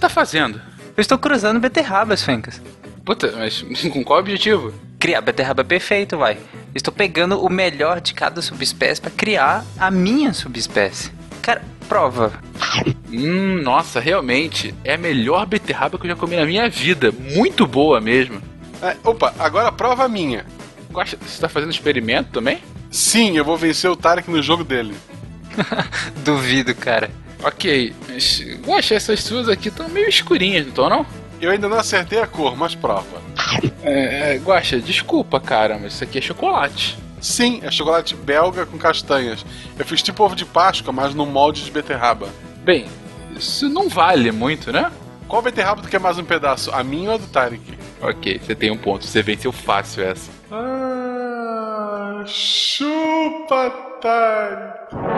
tá fazendo? Eu estou cruzando beterrabas, Fencas. Puta, mas com qual objetivo? Criar beterraba perfeito, vai. Estou pegando o melhor de cada subespécie para criar a minha subespécie. Cara, prova. Hum, nossa, realmente. É a melhor beterraba que eu já comi na minha vida. Muito boa mesmo. É, opa, agora prova minha. Gosta, você tá fazendo experimento também? Sim, eu vou vencer o Tarek no jogo dele. Duvido, cara. Ok, mas. Gosta, essas suas aqui estão meio escurinhas, não estão não? Eu ainda não acertei a cor, mas prova. É, é, Guaxa, desculpa, cara, mas isso aqui é chocolate. Sim, é chocolate belga com castanhas. Eu fiz tipo ovo de Páscoa, mas no molde de beterraba. Bem, isso não vale muito, né? Qual beterraba tu quer mais um pedaço? A minha ou a do Tarek? Ok, você tem um ponto. Você venceu fácil essa. Ah, chupa, Tarek.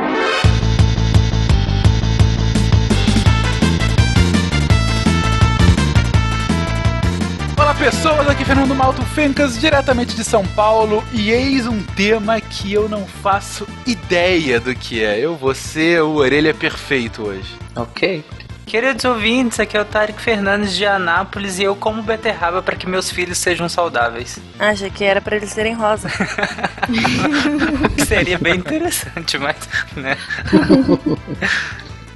Pessoas, aqui é Fernando Malto Fencas, diretamente de São Paulo, e eis um tema que eu não faço ideia do que é. Eu vou ser o orelha perfeito hoje. Ok. Queridos ouvintes, aqui é o Tarek Fernandes de Anápolis e eu como beterraba para que meus filhos sejam saudáveis. Achei que era para eles serem rosa. Seria bem interessante, mas, né?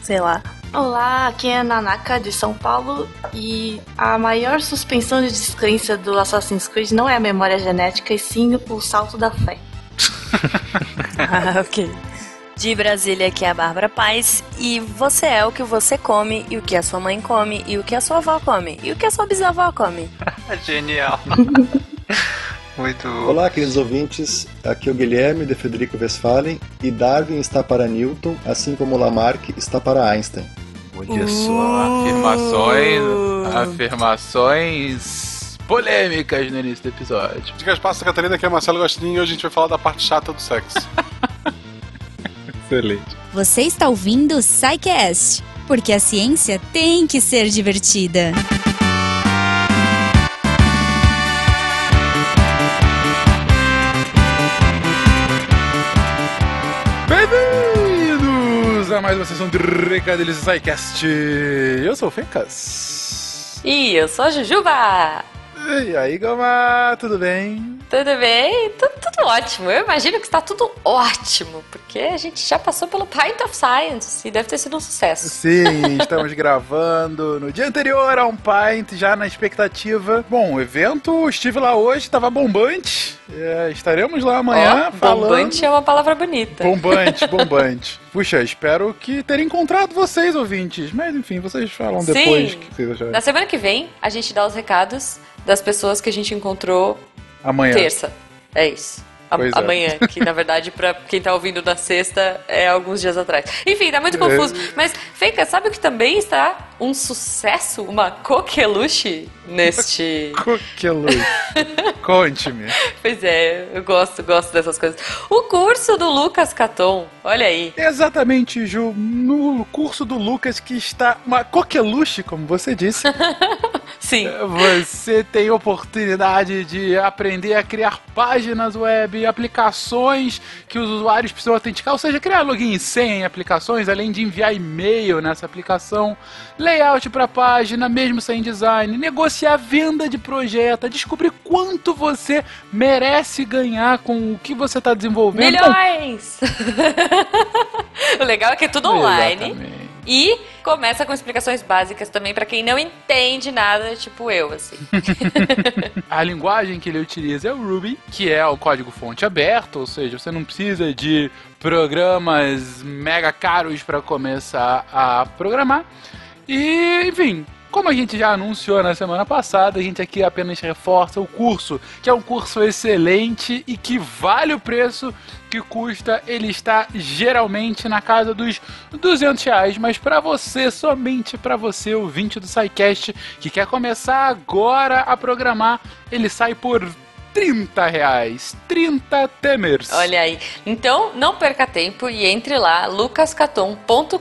Sei lá. Olá, aqui é a Nanaka de São Paulo e a maior suspensão de descrença do Assassin's Creed não é a memória genética e sim o salto da fé. ah, ok. De Brasília, aqui é a Bárbara Paz e você é o que você come e o que a sua mãe come e o que a sua avó come e o que a sua bisavó come. Genial. Muito Olá, queridos ouvintes. Aqui é o Guilherme de Federico Westphalen e Darwin está para Newton, assim como Lamarck está para Einstein. Olha só, afirmações, afirmações polêmicas no início do episódio. Dicas passa Catarina, que é Marcelo Gostinho e hoje a gente vai falar da parte chata do sexo. Excelente. Você está ouvindo o SciCast, porque a ciência tem que ser divertida. A mais uma sessão de Recadilhos SciCast. Eu sou o Fencas. E eu sou a Jujuba! E aí, Gama, tudo bem? Tudo bem? Tudo, tudo, ótimo. Eu imagino que está tudo ótimo, porque a gente já passou pelo Pint of Science e deve ter sido um sucesso. Sim, estamos gravando no dia anterior a um Pint, já na expectativa. Bom, o evento, estive lá hoje, estava bombante. É, estaremos lá amanhã oh, falando. Bombante é uma palavra bonita. Bombante, bombante. Puxa, espero que ter encontrado vocês, ouvintes. Mas enfim, vocês falam Sim. depois que vocês acharam. Na semana que vem, a gente dá os recados das pessoas que a gente encontrou Amanhã. terça. É isso. A, Pois é. amanhã, que na verdade, pra quem tá ouvindo na sexta, é alguns dias atrás. Enfim, tá muito confuso. Mas, Feika, sabe o que também está um sucesso, uma coqueluche neste. Coqueluche. Conte-me. pois é, eu gosto, gosto dessas coisas. O curso do Lucas Caton, olha aí. Exatamente, Ju. No curso do Lucas, que está uma coqueluche, como você disse. Sim. Você tem oportunidade de aprender a criar páginas web, aplicações que os usuários precisam autenticar, ou seja, criar login e senha em aplicações, além de enviar e-mail nessa aplicação, layout para página, mesmo sem design, negociar venda de projeto, descobrir quanto você merece ganhar com o que você está desenvolvendo. Milhões! o legal é que é tudo online. Exatamente. E começa com explicações básicas também pra quem não entende nada, tipo eu, assim. A linguagem que ele utiliza é o Ruby, que é o código fonte aberto, ou seja, você não precisa de programas mega caros para começar a programar. E, enfim, como a gente já anunciou na semana passada, a gente aqui apenas reforça o curso, que é um curso excelente e que vale o preço que custa. Ele está geralmente na casa dos 200 reais, mas para você, somente para você, ouvinte do SciCast, que quer começar agora a programar, ele sai por 30 reais. 30 temers. Olha aí. Então, não perca tempo e entre lá, lucascaton.com.br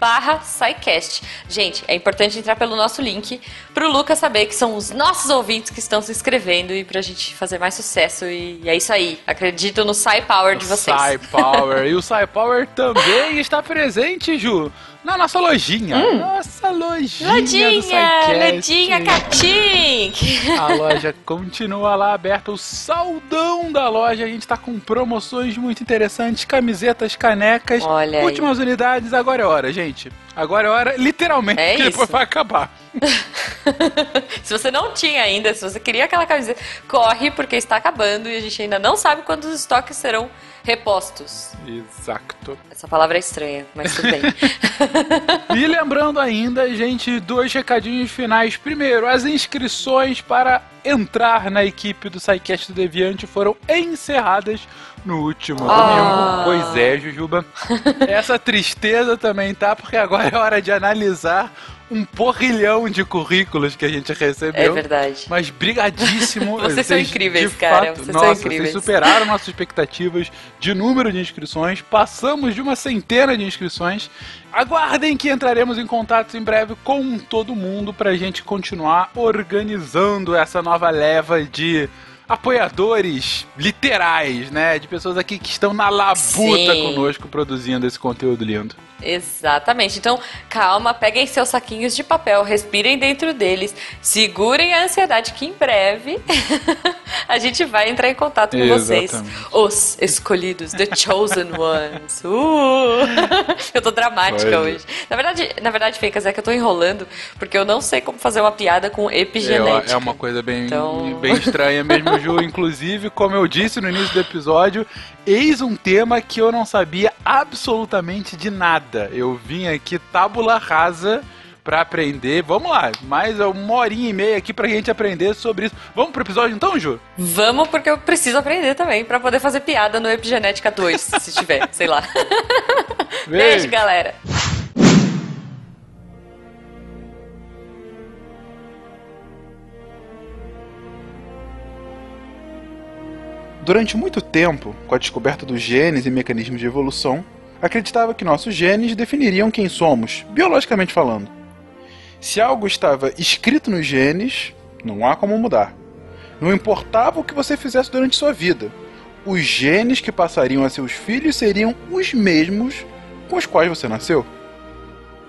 barra SciCast. Gente, é importante entrar pelo nosso link pro Lucas saber que são os nossos ouvintes que estão se inscrevendo e pra gente fazer mais sucesso. E é isso aí. Acredito no Sci Power de vocês. Sci Power. e o Sci Power também está presente, Ju, na nossa lojinha. Nossa lojinha. SciCast. Lodinha Catim. A loja continua lá aberta, o saldão da loja. A gente tá com promoções muito interessantes, camisetas, canecas. Olha aí. Últimas unidades, agora é hora, gente. Agora é hora, literalmente, É que depois isso. vai acabar. se você não tinha ainda, se você queria aquela camiseta, corre porque está acabando e a gente ainda não sabe quando os estoques serão repostos. Exato. Essa palavra é estranha, mas tudo bem. E lembrando ainda, gente, dois recadinhos finais. Primeiro, as inscrições para entrar na equipe do SciCast do Deviante foram encerradas no último Ah. domingo. Pois é, Jujuba. Essa tristeza também tá, porque agora é hora de analisar um porrilhão de currículos que a gente É recebeu. verdade. Mas brigadíssimo. Vocês são incríveis, cara, fato, vocês são nossa, incríveis. Vocês superaram nossas expectativas de número de inscrições. Passamos de uma centena de inscrições. Aguardem que entraremos em contato em breve com todo mundo pra gente continuar organizando essa nova leva de apoiadores literais, né? De pessoas aqui que estão na labuta Sim. conosco produzindo esse conteúdo lindo. Exatamente. Então, calma, peguem seus saquinhos de papel, respirem dentro deles, segurem a ansiedade que em breve a gente vai entrar em contato com vocês. Exatamente. Os escolhidos, the chosen ones. Uh! eu tô dramática hoje. Na verdade, na verdade, Fencas, é que eu tô enrolando porque eu não sei como fazer uma piada com É, epigenética. é uma coisa bem, Então- bem estranha mesmo, Ju. Inclusive, como eu disse no início do episódio, eis um tema que eu não sabia absolutamente de nada. Eu vim aqui tábula rasa pra aprender. Vamos lá, mais uma horinha e meia aqui pra gente aprender sobre isso. Vamos pro episódio então, Ju? Vamos, porque eu preciso aprender também pra poder fazer piada no Epigenética 2, se tiver, sei lá. Beijo, galera. Durante muito tempo, com a descoberta dos genes e mecanismos de evolução, acreditava que nossos genes definiriam quem somos, biologicamente falando. Se algo estava escrito nos genes, não há como mudar. Não importava o que você fizesse durante sua vida, os genes que passariam a seus filhos seriam os mesmos com os quais você nasceu.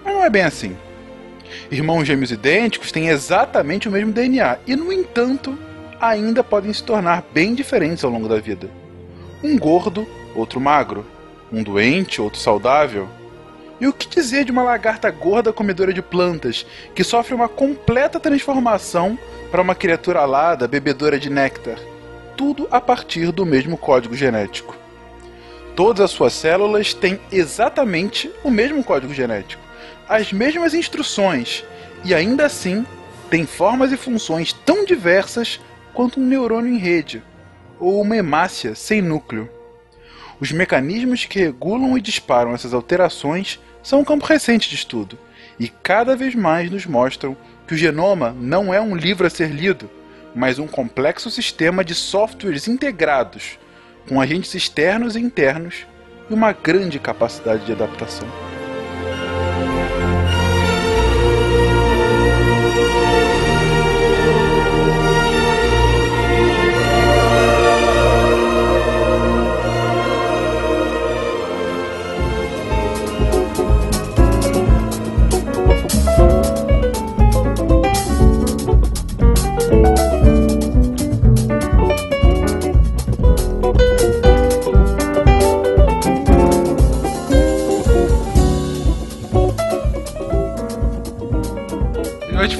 Mas não é bem assim. Irmãos gêmeos idênticos têm exatamente o mesmo DNA e, no entanto, ainda podem se tornar bem diferentes ao longo da vida. Um gordo, outro magro. Um doente, outro saudável. E o que dizer de uma lagarta gorda comedora de plantas, que sofre uma completa transformação para uma criatura alada bebedora de néctar? Tudo a partir do mesmo código genético. Todas as suas células têm exatamente o mesmo código genético, as mesmas instruções, e ainda assim têm formas e funções tão diversas quanto um neurônio em rede, ou uma hemácia sem núcleo. Os mecanismos que regulam e disparam essas alterações são um campo recente de estudo, e cada vez mais nos mostram que o genoma não é um livro a ser lido, mas um complexo sistema de softwares integrados, com agentes externos e internos e uma grande capacidade de adaptação.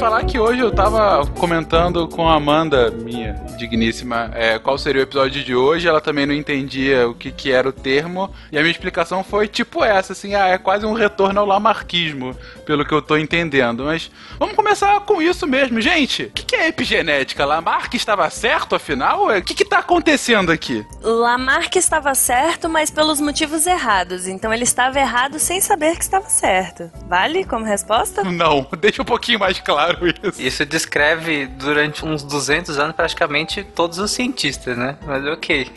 Falar que hoje eu tava comentando com a Amanda, minha digníssima, é, qual seria o episódio de hoje. Ela também não entendia o que, que era o termo. E a minha explicação foi tipo essa, assim, ah, é quase um retorno ao lamarquismo, pelo que eu tô entendendo. Mas vamos começar com isso mesmo, gente. O que, que é epigenética? Lamarck estava certo, afinal? O que, que tá acontecendo aqui? Lamarck estava certo, mas pelos motivos errados. Então ele estava errado sem saber que estava certo. Vale como resposta? Não, deixa um pouquinho mais claro isso. Isso descreve durante uns 200 anos praticamente todos os cientistas, né? Mas ok.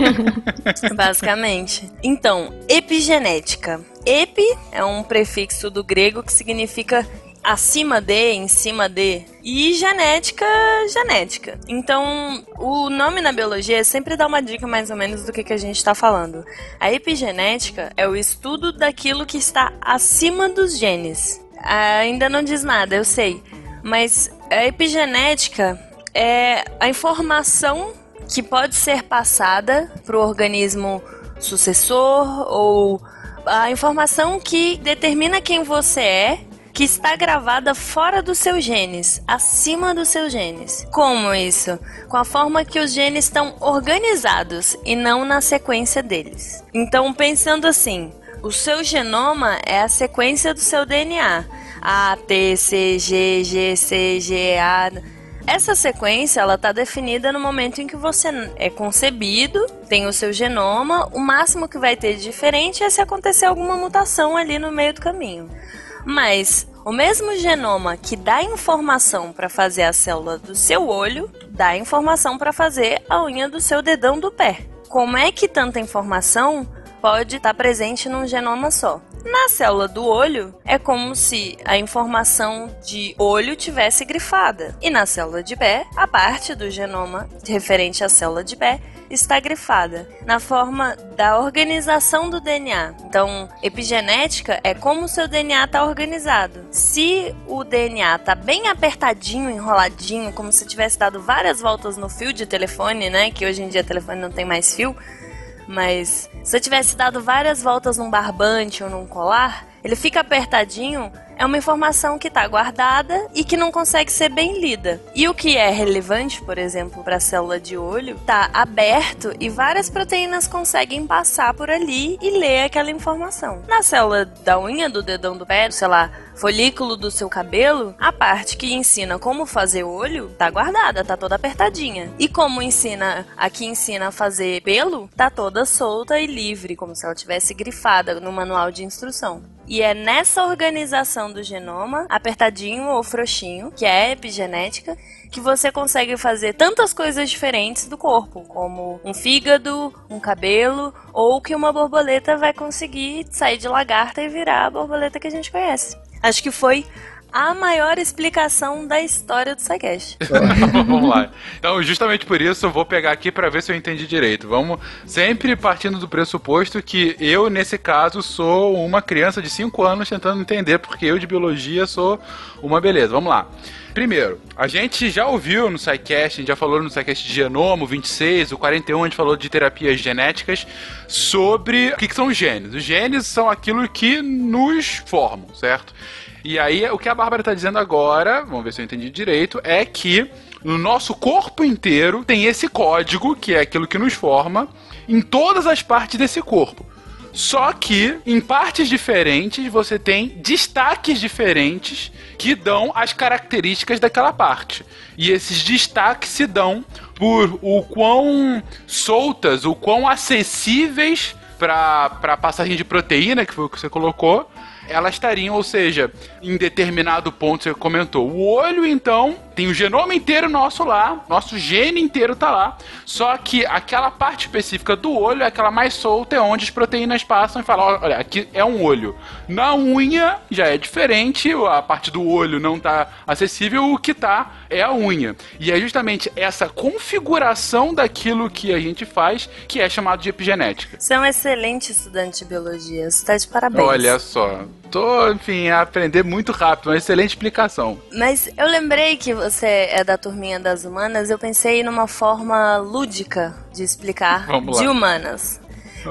Basicamente. Então, epigenética. Epi é um prefixo do grego que significa acima de, em cima de. E genética, genética. Então, o nome na biologia sempre dá uma dica mais ou menos do que, que a gente está falando. A epigenética é o estudo daquilo que está acima dos genes. Ainda não diz nada, eu sei. Mas a epigenética é a informação que pode ser passada para o organismo sucessor ou a informação que determina quem você é que está gravada fora dos seus genes, acima dos seus genes. Como isso? Com a forma que os genes estão organizados e não na sequência deles. Então, pensando assim, o seu genoma é a sequência do seu DNA. A, T, C, G, G, C, G, A. Essa sequência ela está definida no momento em que você é concebido, tem o seu genoma. O máximo que vai ter de diferente é se acontecer alguma mutação ali no meio do caminho. Mas o mesmo genoma que dá informação para fazer a célula do seu olho, dá informação para fazer a unha do seu dedão do pé. Como é que tanta informação pode estar presente num genoma só? Na célula do olho, é como se a informação de olho tivesse grifada. E na célula de pé, a parte do genoma referente à célula de pé está grifada na forma da organização do DNA. Então, epigenética é como o seu DNA está organizado. Se o DNA está bem apertadinho, enroladinho, como se tivesse dado várias voltas no fio de telefone, né? Que hoje em dia telefone não tem mais fio. Mas se eu tivesse dado várias voltas num barbante ou num colar, ele fica apertadinho é uma informação que está guardada e que não consegue ser bem lida. E o que é relevante, por exemplo, para a célula de olho, está aberto e várias proteínas conseguem passar por ali e ler aquela informação. Na célula da unha do dedão do pé, sei lá, folículo do seu cabelo, a parte que ensina como fazer olho tá guardada, tá toda apertadinha. E como ensina, a que ensina a fazer pelo, tá toda solta e livre, como se ela tivesse grifada no manual de instrução. E é nessa organização do genoma, apertadinho ou frouxinho, que é a epigenética, que você consegue fazer tantas coisas diferentes do corpo, como um fígado, um cabelo, ou que uma borboleta vai conseguir sair de lagarta e virar a borboleta que a gente conhece. Acho que foi a maior explicação da história do SciCast. Vamos lá. Então, justamente por isso, eu vou pegar aqui para ver se eu entendi direito. Vamos sempre partindo do pressuposto que eu, nesse caso, sou uma criança de 5 anos tentando entender, porque eu de biologia sou uma beleza. Vamos lá. Primeiro, a gente já ouviu no SciCast, a gente já falou no SciCast de genoma, o 26, o 41, a gente falou de terapias genéticas, sobre o que, que são os genes. Os genes são aquilo que nos formam, certo? E aí, o que a Bárbara está dizendo agora, vamos ver se eu entendi direito, é que no nosso corpo inteiro tem esse código, que é aquilo que nos forma, em todas as partes desse corpo. Só que em partes diferentes você tem destaques diferentes que dão as características daquela parte. E esses destaques se dão por o quão soltas, o quão acessíveis para passagem de proteína, que foi o que você colocou, elas estariam, ou seja, em determinado ponto você comentou. O olho, então, tem o genoma inteiro nosso lá, nosso gene inteiro tá lá. Só que aquela parte específica do olho é aquela mais solta, é onde as proteínas passam e falam: olha, aqui é um olho. Na unha já é diferente, a parte do olho não tá acessível, o que tá é a unha. E é justamente essa configuração daquilo que a gente faz que é chamado de epigenética. Você é um excelente estudante de biologia, você tá de parabéns. Olha só, tô, enfim, a aprender muito rápido, uma excelente explicação. Mas eu lembrei que você é da turminha das humanas, eu pensei numa forma lúdica de explicar de humanas.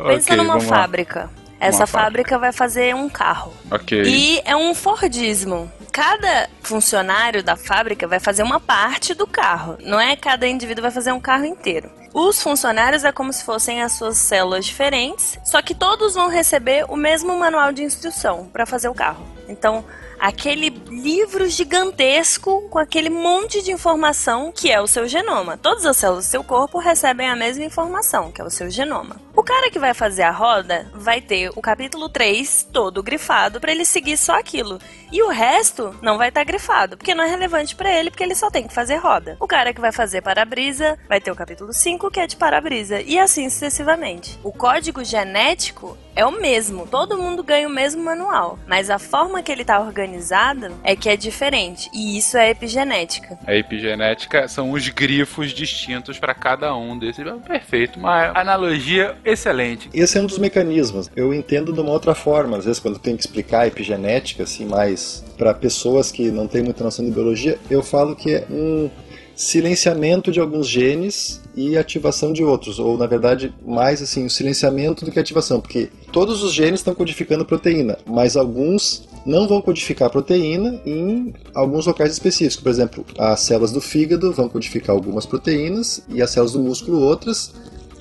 Pensa numa vamos lá. fábrica. Essa fábrica vai fazer um carro. Ok. E é um Fordismo. Cada funcionário da fábrica vai fazer uma parte do carro. Não é cada indivíduo vai fazer um carro inteiro. Os funcionários é como se fossem as suas células diferentes, só que todos vão receber o mesmo manual de instrução para fazer o carro. Então, aquele livro gigantesco com aquele monte de informação que é o seu genoma. Todas as células do seu corpo recebem a mesma informação, que é o seu genoma. O cara que vai fazer a roda vai ter o capítulo 3 todo grifado para ele seguir só aquilo. E o resto não vai estar tá grifado, porque não é relevante para ele, porque ele só tem que fazer roda. O cara que vai fazer para-brisa vai ter o capítulo 5, que é de para-brisa, e assim sucessivamente. O código genético é o mesmo, todo mundo ganha o mesmo manual, mas a forma que ele está organizado é que é diferente, e isso é epigenética. A epigenética são os grifos distintos para cada um desses. Perfeito, uma analogia excelente. Esse é um dos mecanismos. Eu entendo de uma outra forma, às vezes quando eu tenho que explicar a epigenética, assim, mais para pessoas que não têm muita noção de biologia, eu falo que é um silenciamento de alguns genes e ativação de outros, ou na verdade mais assim, o silenciamento do que ativação, porque todos os genes estão codificando proteína, mas alguns não vão codificar proteína em alguns locais específicos. Por exemplo, as células do fígado vão codificar algumas proteínas e as células do músculo outras.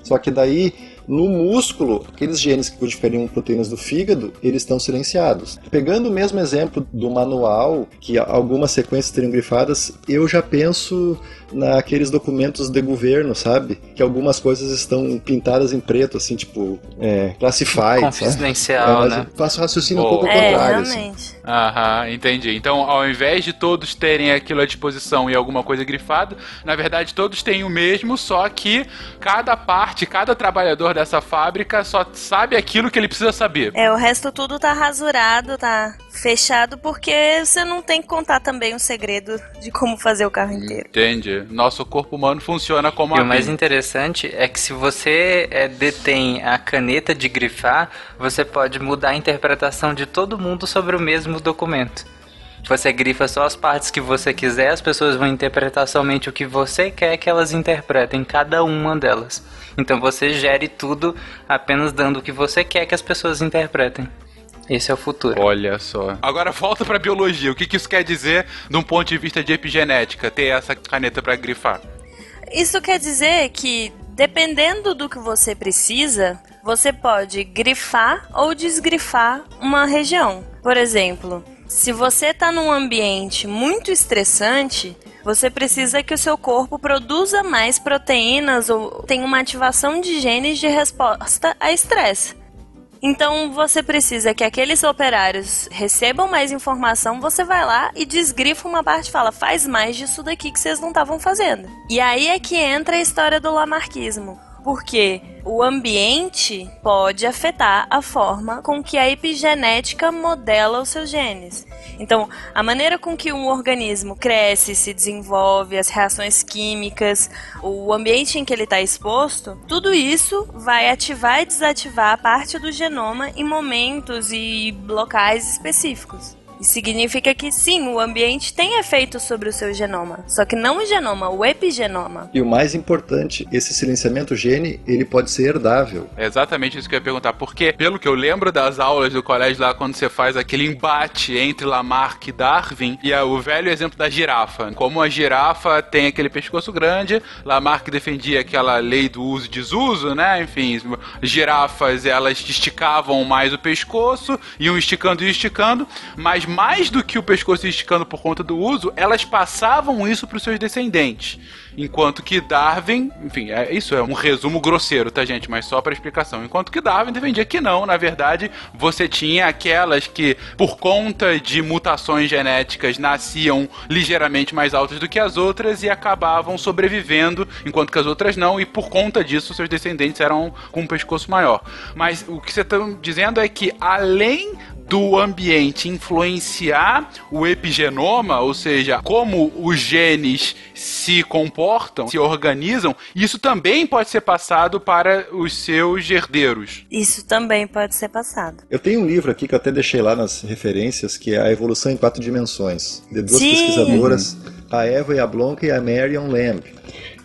Só que daí no músculo, aqueles genes que codificariam proteínas do fígado, eles estão silenciados. Pegando o mesmo exemplo do manual, que algumas sequências teriam grifadas, eu já penso naqueles documentos de governo, sabe? Que algumas coisas estão pintadas em preto, assim, tipo, é, classified. Confidencial, é, né? Faço raciocínio oh. um pouco é, contrário. Assim. Realmente. Assim. Aham, entendi. Então, ao invés de todos terem aquilo à disposição e alguma coisa grifada, na verdade todos têm o mesmo, só que cada parte, cada trabalhador dessa fábrica só sabe aquilo que ele precisa saber. É, o resto tudo tá rasurado, tá fechado, porque você não tem que contar também o segredo de como fazer o carro inteiro. Entendi. Nosso corpo humano funciona como e a o mais interessante é que se você é, detém a caneta de grifar, você pode mudar a interpretação de todo mundo sobre o mesmo documento. Você grifa só as partes que você quiser, as pessoas vão interpretar somente o que você quer que elas interpretem, cada uma delas. Então você gere tudo apenas dando o que você quer que as pessoas interpretem. Esse é o futuro. Olha só. Agora volta pra biologia. O que, que isso quer dizer de um ponto de vista de epigenética, ter essa caneta para grifar? Isso quer dizer que, dependendo do que você precisa, você pode grifar ou desgrifar uma região. Por exemplo, se você está num ambiente muito estressante, você precisa que o seu corpo produza mais proteínas ou tenha uma ativação de genes de resposta a estresse. Então você precisa que aqueles operários recebam mais informação, você vai lá e desgrifa uma parte e fala, faz mais disso daqui que vocês não estavam fazendo. E aí é que entra a história do lamarquismo porque o ambiente pode afetar a forma com que a epigenética modela os seus genes. Então, a maneira com que um organismo cresce, se desenvolve, as reações químicas, o ambiente em que ele está exposto, tudo isso vai ativar e desativar parte do genoma em momentos e locais específicos. Isso significa que sim, o ambiente tem efeito sobre o seu genoma, só que não o genoma, o epigenoma. E o mais importante, esse silenciamento gene, ele pode ser herdável. É exatamente isso que eu ia perguntar, porque pelo que eu lembro das aulas do colégio lá quando você faz aquele embate entre Lamarck e Darwin, e é o velho exemplo da girafa. Como a girafa tem aquele pescoço grande, Lamarck defendia aquela lei do uso e desuso, né? Enfim, girafas elas esticavam mais o pescoço, iam esticando e esticando, mas mais do que o pescoço esticando por conta do uso, elas passavam isso para os seus descendentes. Enquanto que Darwin, enfim, é, isso é um resumo grosseiro, tá, gente? Mas só para explicação. Enquanto que Darwin defendia que não, na verdade, você tinha aquelas que, por conta de mutações genéticas, nasciam ligeiramente mais altas do que as outras e acabavam sobrevivendo, enquanto que as outras não, e por conta disso, seus descendentes eram com um pescoço maior. Mas o que você está dizendo é que, além do ambiente influenciar o epigenoma, ou seja, como os genes se comportam, se organizam, isso também pode ser passado para os seus herdeiros. Isso também pode ser passado. Eu tenho um livro aqui que eu até deixei lá nas referências, que é A Evolução em Quatro Dimensões, de duas Sim. pesquisadoras, a Eva Yablonka e a Marion Lamb.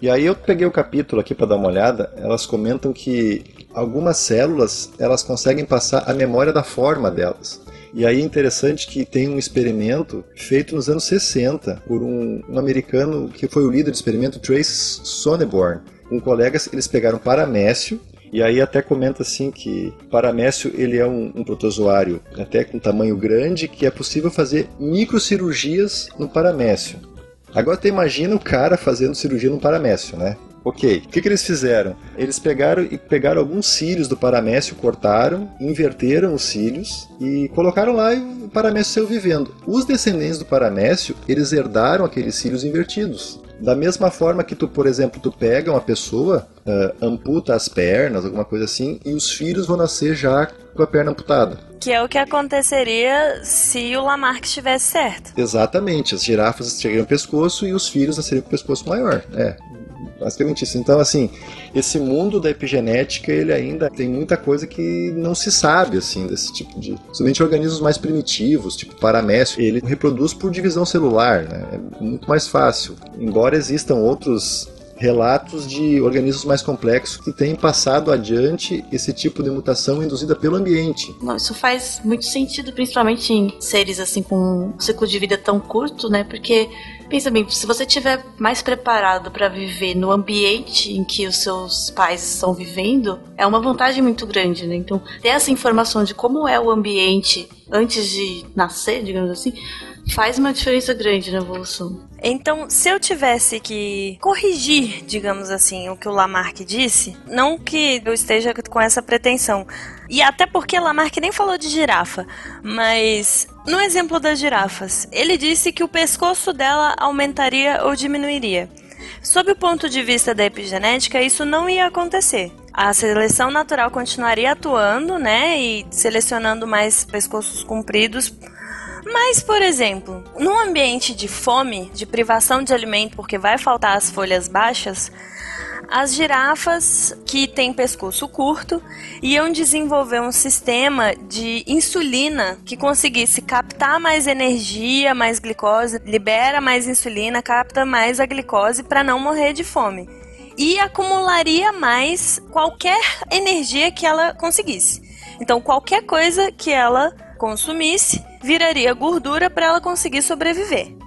E aí eu peguei o capítulo aqui para dar uma olhada, elas comentam que algumas células elas conseguem passar a memória da forma delas. E aí é interessante que tem um experimento feito nos anos 60 por um, um americano que foi o líder do experimento, Trace Sonneborn. Com colegas, eles pegaram paramécio E aí até comenta assim que paramécio ele é um, um protozoário até com tamanho grande que é possível fazer microcirurgias no paramécio. Agora você imagina o cara fazendo cirurgia no paramécio, né? Ok, o que, que eles fizeram? Eles pegaram e pegaram alguns cílios do paramécio, cortaram, inverteram os cílios e colocaram lá e o paramécio saiu vivendo. Os descendentes do paramécio, eles herdaram aqueles cílios invertidos. Da mesma forma que tu, por exemplo, tu pega uma pessoa, uh, amputa as pernas, alguma coisa assim, e os filhos vão nascer já com a perna amputada. Que é o que aconteceria se o Lamarck estivesse certo. Exatamente, as girafas teriam pescoço e os filhos nasceriam com pescoço maior. É, basicamente isso. Então, assim, esse mundo da epigenética, ele ainda tem muita coisa que não se sabe, assim, desse tipo de... Somente organismos mais primitivos, tipo paramécio, ele reproduz por divisão celular, né? É muito mais fácil. Embora existam outros relatos de organismos mais complexos que têm passado adiante esse tipo de mutação induzida pelo ambiente. Não, isso faz muito sentido, principalmente em seres assim com um ciclo de vida tão curto, né? Porque pensa bem, se você estiver mais preparado para viver no ambiente em que os seus pais estão vivendo, é uma vantagem muito grande, né? Então, ter essa informação de como é o ambiente antes de nascer, digamos assim, faz uma diferença grande na evolução. Então, se eu tivesse que corrigir, digamos assim, o que o Lamarck disse, não que eu esteja com essa pretensão, e até porque Lamarck nem falou de girafa, mas no exemplo das girafas, ele disse que o pescoço dela aumentaria ou diminuiria. Sob o ponto de vista da epigenética, isso não ia acontecer. A seleção natural continuaria atuando, né, e selecionando mais pescoços compridos mas, por exemplo, num ambiente de fome, de privação de alimento porque vai faltar as folhas baixas, as girafas que têm pescoço curto iam desenvolver um sistema de insulina que conseguisse captar mais energia, mais glicose, libera mais insulina, capta mais a glicose para não morrer de fome. E acumularia mais qualquer energia que ela conseguisse. Então, qualquer coisa que ela consumisse viraria gordura para ela conseguir sobreviver.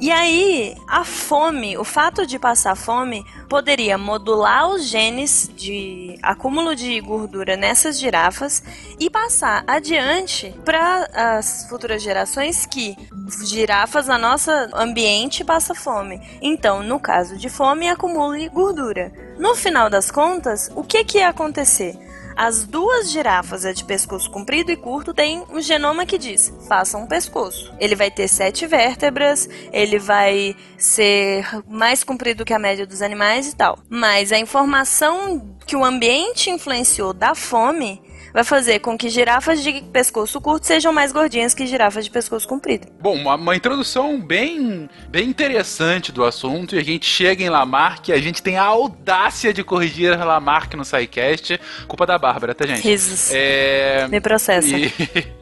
E aí, a fome, o fato de passar fome, poderia modular os genes de acúmulo de gordura nessas girafas e passar adiante para as futuras gerações que girafas na nossa ambiente passa fome. Então, no caso de fome, acumule gordura. No final das contas, o que que ia acontecer? As duas girafas, a de pescoço comprido e curto, têm um genoma que diz: faça um pescoço. Ele vai ter sete vértebras, ele vai ser mais comprido que a média dos animais e tal. Mas a informação que o ambiente influenciou da fome vai fazer com que girafas de pescoço curto sejam mais gordinhas que girafas de pescoço comprido. Bom, uma, uma, introdução bem, bem interessante do assunto e a gente chega em Lamarck e a gente tem a audácia de corrigir Lamarck no SciCast, culpa da Bárbara, tá gente? Risos. É... Me processa. E...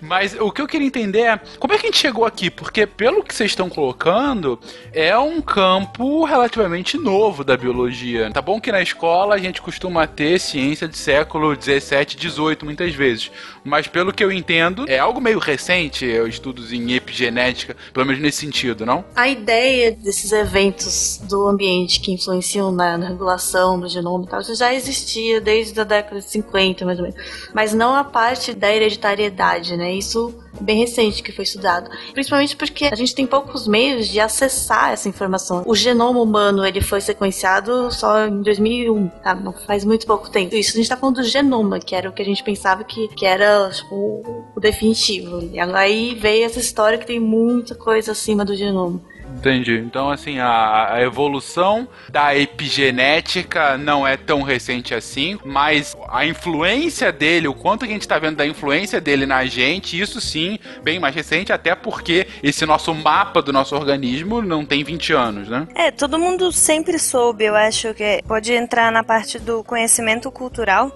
Mas o que eu queria entender é como é que a gente chegou aqui? Porque pelo que vocês estão colocando, é um campo relativamente novo da biologia. Tá bom que na escola a gente costuma ter ciência de século 17, 18 muitas vezes, mas pelo que eu entendo, é algo meio recente, estudos em epigenética, pelo menos nesse sentido, não? A ideia desses eventos do ambiente que influenciam na, regulação do genoma e tal, isso já existia desde a década de 50, mais ou menos. Mas não a parte da hereditariedade né? Isso bem recente que foi estudado. Principalmente porque a gente tem poucos meios de acessar essa informação. O genoma humano, ele foi sequenciado só em 2001, tá? Não faz muito pouco tempo. Isso a gente tá falando do genoma, que era o que a gente pensava que, que era, tipo, o definitivo. E aí veio essa história que tem muita coisa acima do genoma. Entendi. Então, assim, a, a, evolução da epigenética não é tão recente assim, mas a influência dele, o quanto que a gente está vendo da influência dele na gente, isso sim, bem mais recente, até porque esse nosso mapa do nosso organismo não tem 20 anos, né? É, todo mundo sempre soube, eu acho que pode entrar na parte do conhecimento cultural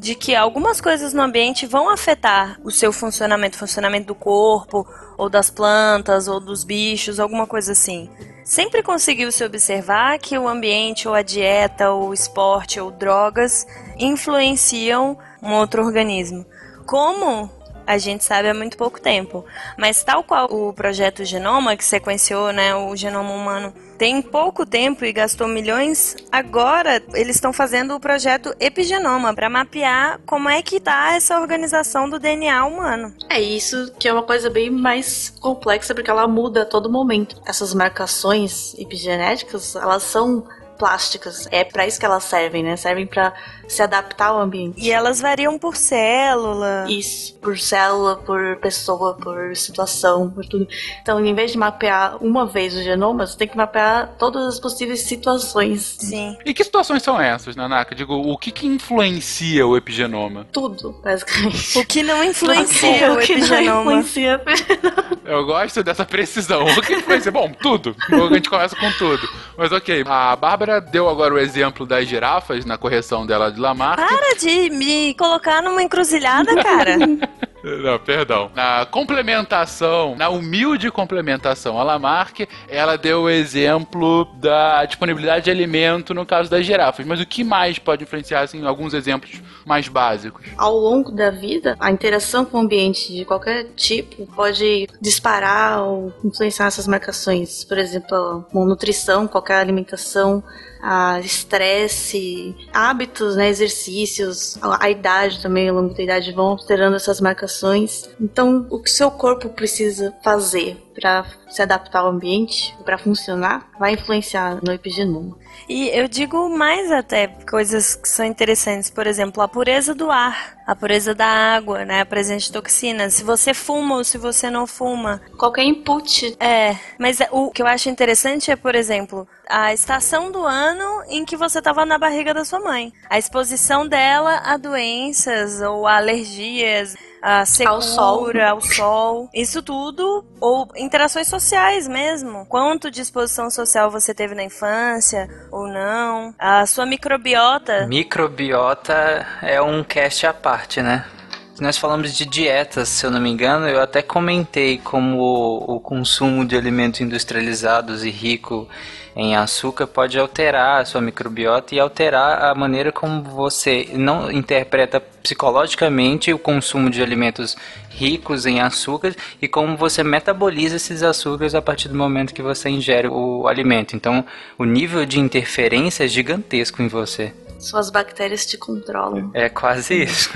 de que algumas coisas no ambiente vão afetar o seu funcionamento, funcionamento do corpo, ou das plantas, ou dos bichos, alguma coisa assim. Sempre conseguiu se observar que o ambiente, ou a dieta, ou o esporte, ou drogas influenciam um outro organismo. Como a gente sabe há muito pouco tempo. Mas tal qual o projeto Genoma, que sequenciou né, o genoma humano tem pouco tempo e gastou milhões, agora eles estão fazendo o projeto Epigenoma para mapear como é que tá essa organização do DNA humano. É isso que é uma coisa bem mais complexa porque ela muda a todo momento. Essas marcações epigenéticas, elas são plásticas. É para isso que elas servem, né? Servem para se adaptar ao ambiente. E elas variam por célula. Isso, por célula, por pessoa, por situação, por tudo. Então, em vez de mapear uma vez o genoma, você tem que mapear todas as possíveis situações. Sim. E que situações são essas, Nanaka? Digo, o que, que influencia o epigenoma? Tudo, basicamente. O que não influencia o, o que não epigenoma. Eu gosto dessa precisão. O que influencia? Bom, tudo. A gente começa com tudo. Mas ok, a Bárbara deu agora o exemplo das girafas na correção dela de Lamarck. Para de me colocar numa encruzilhada, cara. Não, perdão. Na complementação, na humilde complementação a Lamarck, ela deu o exemplo da disponibilidade de alimento no caso das girafas. Mas o que mais pode influenciar, assim, alguns exemplos mais básicos? Ao longo da vida, a interação com o ambiente de qualquer tipo pode disparar ou influenciar essas marcações. Por exemplo, uma nutrição, qualquer alimentação, a estresse, hábitos, né, exercícios, a, idade também, ao longo da idade vão alterando essas marcações. Então, o que seu corpo precisa fazer para se adaptar ao ambiente, para funcionar, vai influenciar no epigenoma. E eu digo mais até coisas que são interessantes, por exemplo, a pureza do ar, a pureza da água, né, a presença de toxinas, se você fuma ou se você não fuma. Qualquer input. É, mas o que eu acho interessante é, por exemplo, a estação do ano em que você estava na barriga da sua mãe. A exposição dela a doenças ou a alergias, a secura, Ao sol. ao sol. Isso tudo, ou interações sociais mesmo. Quanto de exposição social você teve na infância ou não. A sua microbiota. Microbiota é um cast à parte, né? Se nós falamos de dietas, se eu não me engano, eu até comentei como o, o consumo de alimentos industrializados e rico em açúcar pode alterar a sua microbiota e alterar a maneira como você não interpreta psicologicamente o consumo de alimentos ricos em açúcar e como você metaboliza esses açúcares a partir do momento que você ingere o alimento. Então, o nível de interferência é gigantesco em você. Suas bactérias te controlam. É quase isso.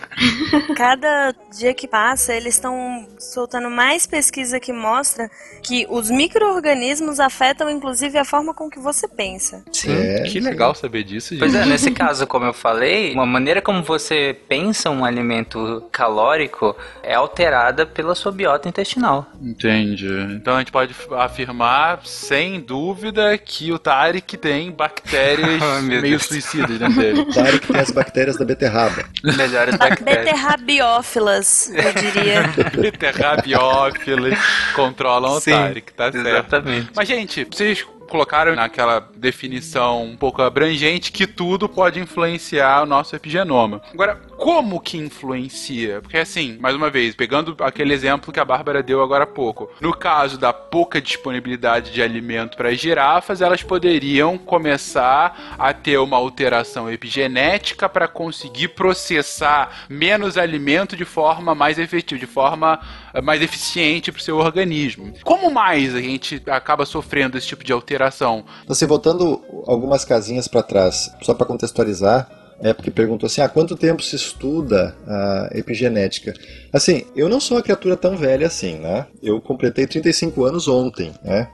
Cada dia que passa, eles estão soltando mais pesquisa que mostra que os micro-organismos afetam inclusive a forma com que você pensa. Sim. É, Que legal saber disso, gente. Pois é, nesse caso, como eu falei, uma maneira como você pensa um alimento calórico é alterada pela sua biota intestinal. Entendi. Então a gente pode afirmar, sem dúvida, que o Tarek tem bactérias Oh, meio Deus. Suicidas dentro dele. Claro que tem as bactérias da beterraba. Melhores Ba- bactérias. Beterrabiófilas, eu diria. Terrabiófilos controlam o Sim, Tarek, tá certo. Exatamente. Mas, gente, vocês colocaram naquela definição um pouco abrangente que tudo pode influenciar o nosso epigenoma. Agora, como que influencia? Porque, assim, mais uma vez, pegando aquele exemplo que a Bárbara deu agora há pouco, no caso da pouca disponibilidade de alimento para as girafas, elas poderiam começar a ter uma alteração epigenética para conseguir processar menos alimento de forma mais efetiva, de forma mais eficiente para o seu organismo. Como mais a gente acaba sofrendo esse tipo de alteração? Assim, voltando algumas casinhas para trás, só para contextualizar, é porque perguntou assim: há quanto tempo se estuda a epigenética? Assim, eu não sou uma criatura tão velha assim, né? Eu completei 35 anos ontem, né?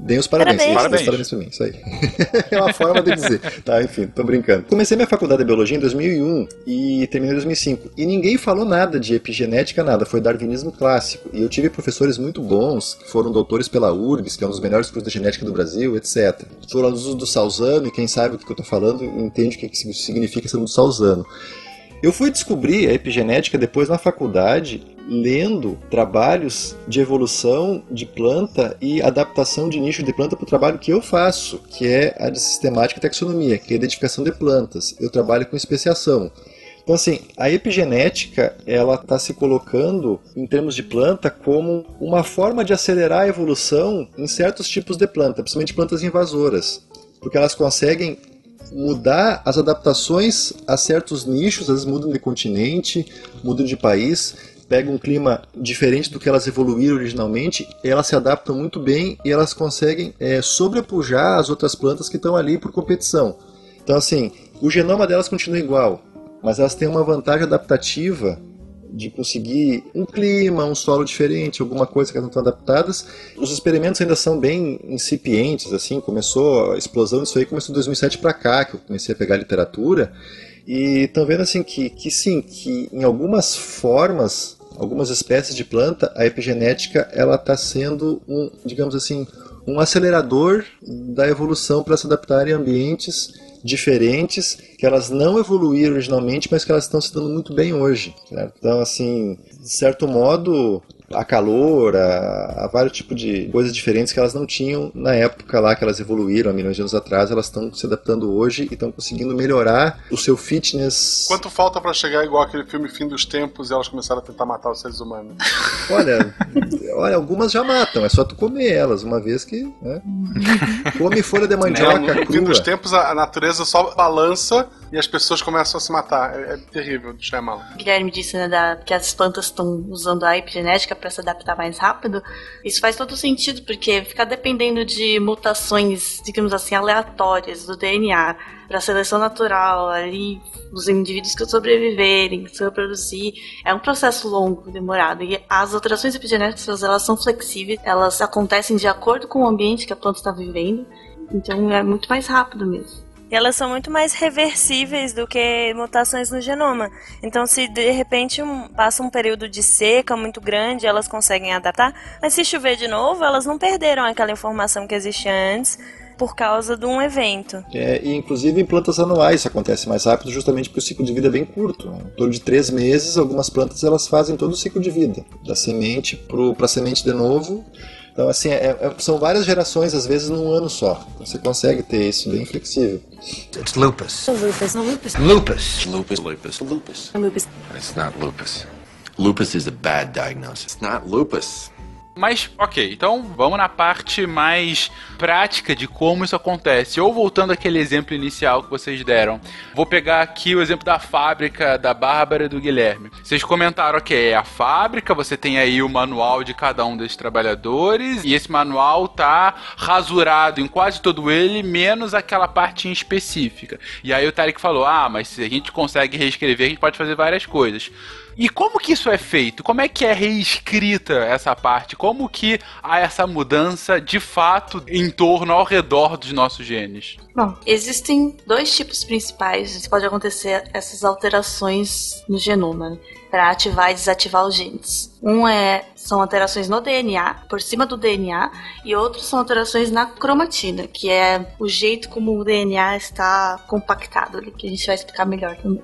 Deem os parabéns. Parabéns. Parabéns. parabéns pra mim, isso aí. é uma forma de dizer. Tá, enfim, tô brincando. Comecei minha faculdade de biologia em 2001 e terminei em 2005. E ninguém falou nada de epigenética, nada. Foi darwinismo clássico. E eu tive professores muito bons, que foram doutores pela URGS, que é um dos melhores cursos de genética do Brasil, etc. Foram alunos do Salzano, e quem sabe o que eu tô falando entende o que significa ser aluno do Salzano. Eu fui descobrir a epigenética depois na faculdade, lendo trabalhos de evolução de planta e adaptação de nicho de planta para o trabalho que eu faço, que é a de sistemática e taxonomia, que é a identificação de plantas. Eu trabalho com especiação. Então, assim, a epigenética ela está se colocando, em termos de planta, como uma forma de acelerar a evolução em certos tipos de planta, principalmente plantas invasoras, porque elas conseguem mudar as adaptações a certos nichos, às vezes mudam de continente, mudam de país, pegam um clima diferente do que elas evoluíram originalmente, elas se adaptam muito bem e elas conseguem é, sobrepujar as outras plantas que estão ali por competição. Então, assim, o genoma delas continua igual, mas elas têm uma vantagem adaptativa de conseguir um clima, um solo diferente, alguma coisa que não estão adaptadas. Os experimentos ainda são bem incipientes, assim, começou a explosão disso aí começou em 2007 para cá, que eu comecei a pegar literatura, e estão vendo assim que, que sim, que em algumas formas, algumas espécies de planta, a epigenética ela está sendo um, digamos assim, um acelerador da evolução para se adaptarem a ambientes diferentes, que elas não evoluíram originalmente, mas que elas estão se dando muito bem hoje. Certo? Então, assim, de certo modo, a calor, a, a, vários tipos de coisas diferentes que elas não tinham na época lá que elas evoluíram, há milhões de anos atrás, elas estão se adaptando hoje e estão conseguindo melhorar o seu fitness. Quanto falta para chegar igual aquele filme Fim dos Tempos e elas começaram a tentar matar os seres humanos? Olha, olha algumas já matam, é só tu comer elas, uma vez que. Né? Come folha de mandioca. Não, no fim dos tempos a natureza só balança e as pessoas começam a se matar. É, é terrível, eu mal. Guilherme disse né, da, que as plantas estão usando a epigenética para se adaptar mais rápido. Isso faz todo sentido, porque ficar dependendo de mutações, digamos assim, aleatórias do DNA para seleção natural, ali os indivíduos que sobreviverem, se reproduzir, é um processo longo, demorado. E as alterações epigenéticas, elas são flexíveis, elas acontecem de acordo com o ambiente que a planta está vivendo, então é muito mais rápido mesmo. E elas são muito mais reversíveis do que mutações no genoma. Então, se de repente passa um período de seca muito grande, elas conseguem adaptar. Mas se chover de novo, elas não perderam aquela informação que existia antes por causa de um evento. É, e inclusive em plantas anuais isso acontece mais rápido justamente porque o ciclo de vida é bem curto. Né? Em torno de três meses, algumas plantas elas fazem todo o ciclo de vida. Da semente para a semente de novo então, assim, é, é, são várias gerações, às vezes, num ano só. Você consegue ter isso bem flexível. It's lupus. Lupus, lupus. Lupus. Lupus. Lupus. Lupus. Lupus. It's not lupus. Lupus is a bad diagnosis. It's not lupus. Mas, ok, então vamos na parte mais prática de como isso acontece. Ou voltando àquele exemplo inicial que vocês deram. Vou pegar aqui o exemplo da fábrica da Bárbara e do Guilherme. Vocês comentaram, ok, é a fábrica, você tem aí o manual de cada um desses trabalhadores, e esse manual tá rasurado em quase todo ele, menos aquela parte em específica. E aí o Tarek falou: ah, mas se a gente consegue reescrever, a gente pode fazer várias coisas. E como que isso é feito? Como é que é reescrita essa parte? Como que há essa mudança de fato em torno, ao redor dos nossos genes? Bom, existem dois tipos principais que pode acontecer essas alterações no genoma. Né? para ativar e desativar os genes. Um é são alterações no DNA, por cima do DNA, e outros são alterações na cromatina, que é o jeito como o DNA está compactado, que a gente vai explicar melhor também.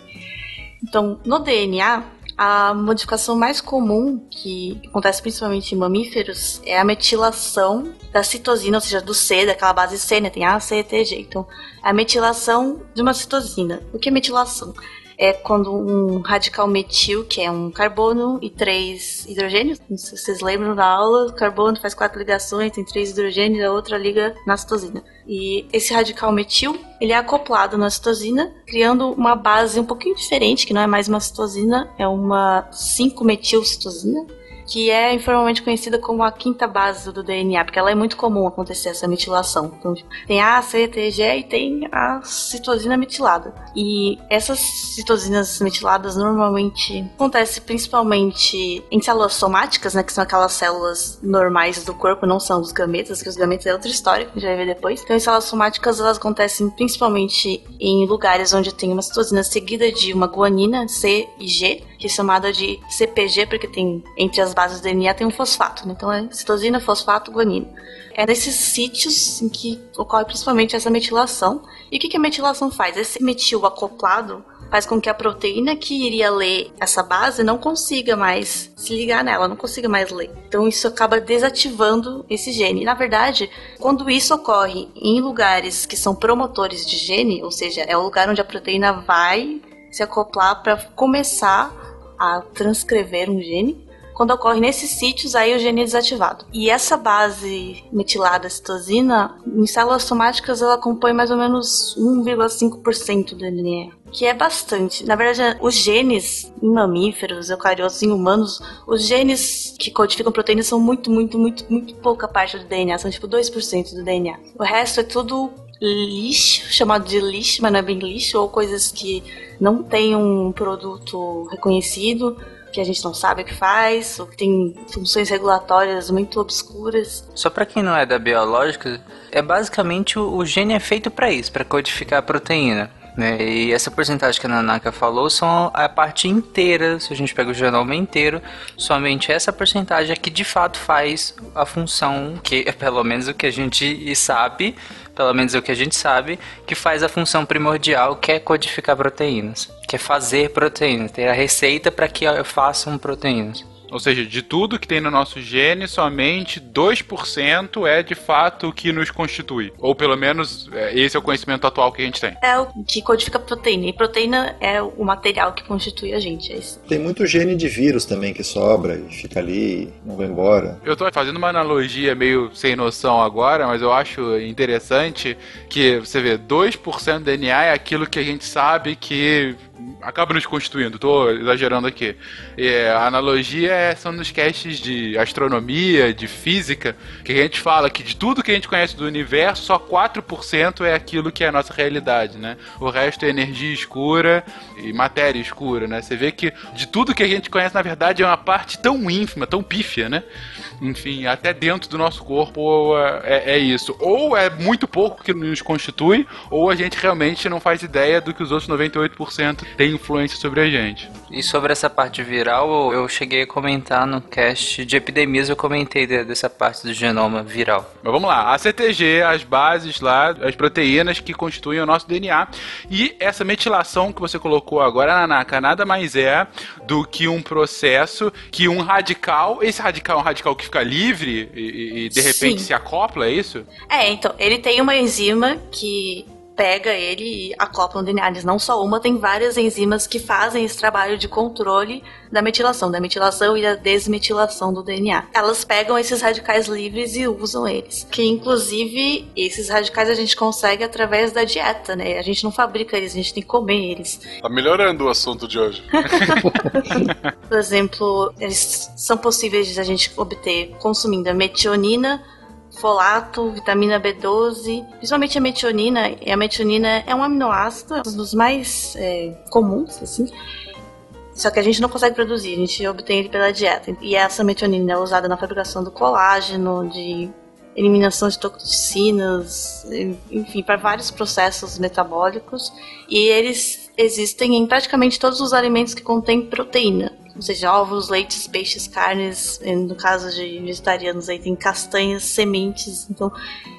Então, no DNA, a modificação mais comum, que acontece principalmente em mamíferos, é a metilação da citosina, ou seja, do C, daquela base C, né? Tem A, C, T, G. Então, a metilação de uma citosina. O que é metilação? é quando um radical metil, que é um carbono e três hidrogênios, não sei se vocês lembram da aula, o carbono faz quatro ligações, tem três hidrogênios, a outra liga na citosina. E esse radical metil, ele é acoplado na citosina, criando uma base um pouquinho diferente, que não é mais uma citosina, é uma 5-metilcitosina, que é informalmente conhecida como a quinta base do DNA, porque ela é muito comum acontecer essa metilação. Então, tem A, C, T, G e tem a citosina metilada. E essas citosinas metiladas normalmente acontecem principalmente em células somáticas, né, que são aquelas células normais do corpo, não são os gametas, que os gametas é outra história, que a gente vai ver depois. Então, em células somáticas, elas acontecem principalmente em lugares onde tem uma citosina seguida de uma guanina, C e G, que é chamada de CPG, porque tem entre as bases do DNA tem um fosfato, né? então é citosina, fosfato, guanina. É nesses sítios em que ocorre principalmente essa metilação. E o que, que a metilação faz? Esse metil acoplado faz com que a proteína que iria ler essa base não consiga mais se ligar nela, não consiga mais ler. Então isso acaba desativando esse gene. Na verdade, quando isso ocorre em lugares que são promotores de gene, ou seja, é o lugar onde a proteína vai se acoplar para começar a transcrever um gene. Quando ocorre nesses sítios, aí o gene é desativado. E essa base metilada citosina, em células somáticas, ela compõe mais ou menos 1,5% do DNA que é bastante. Na verdade, os genes em mamíferos, eucariotos, em humanos, os genes que codificam proteínas são muito, muito, muito, muito pouca parte do DNA, são tipo 2% do DNA. O resto é tudo lixo, chamado de lixo, mas não é bem lixo, ou coisas que não têm um produto reconhecido, que a gente não sabe o que faz, ou que tem funções regulatórias muito obscuras. Só para quem não é da biológica, é basicamente o, o gene é feito para isso, para codificar a proteína. Né? E essa porcentagem que a Nanaka falou são a parte inteira, se a gente pega o genoma inteiro, somente essa porcentagem é que de fato faz a função, que é pelo menos o que a gente sabe, pelo menos é o que a gente sabe, que faz a função primordial, que é codificar proteínas, que é fazer proteínas, ter a receita para que façam proteínas. Ou seja, de tudo que tem no nosso gene, somente 2% é de fato o que nos constitui. Ou pelo menos é, esse é o conhecimento atual que a gente tem. É o que codifica proteína. E proteína é o material que constitui a gente. É isso. Tem muito gene de vírus também que sobra e fica ali, não vai embora. Eu tô fazendo uma analogia meio sem noção agora, mas eu acho interessante que você vê, 2% do DNA é aquilo que a gente sabe que acaba nos constituindo. Tô exagerando aqui. É, a analogia é, são nos casts de astronomia, de física, que a gente fala que de tudo que a gente conhece do universo, só 4% é aquilo que é a nossa realidade, né? O resto é energia escura e matéria escura, né? Você vê que de tudo que a gente conhece, na verdade, é uma parte tão ínfima, tão pífia, né? Enfim, até dentro do nosso corpo é, é isso. Ou é muito pouco que nos constitui, ou a gente realmente não faz ideia do que os outros 98% têm influência sobre a gente. E sobre essa parte viral, eu cheguei a comentar no cast de epidemias, eu comentei dessa parte do genoma viral. Mas vamos lá, a CTG, as bases lá, as proteínas que constituem o nosso DNA. E essa metilação que você colocou agora, Nanaka, nada mais é do que um processo que um radical, esse radical é um radical que fica livre e, e de repente Sim. se acopla, é isso? É, então, ele tem uma enzima que pega ele e acopla no DNA. Eles não só uma, tem várias enzimas que fazem esse trabalho de controle da metilação, da metilação e da desmetilação do DNA. Elas pegam esses radicais livres e usam eles. Que inclusive esses radicais a gente consegue através da dieta, né? A gente não fabrica eles, a gente tem que comer eles. Tá melhorando o assunto de hoje. Por exemplo, eles são possíveis de a gente obter consumindo a metionina, folato, vitamina B12, principalmente a metionina. E a metionina é um aminoácido, um dos mais é, comuns, assim. Só que a gente não consegue produzir, a gente obtém ele pela dieta. E essa metionina é usada na fabricação do colágeno, de eliminação de toxinas, enfim, para vários processos metabólicos. E eles existem em praticamente todos os alimentos que contêm proteína ou seja, ovos, leites, peixes, carnes, no caso de vegetarianos aí tem castanhas, sementes, então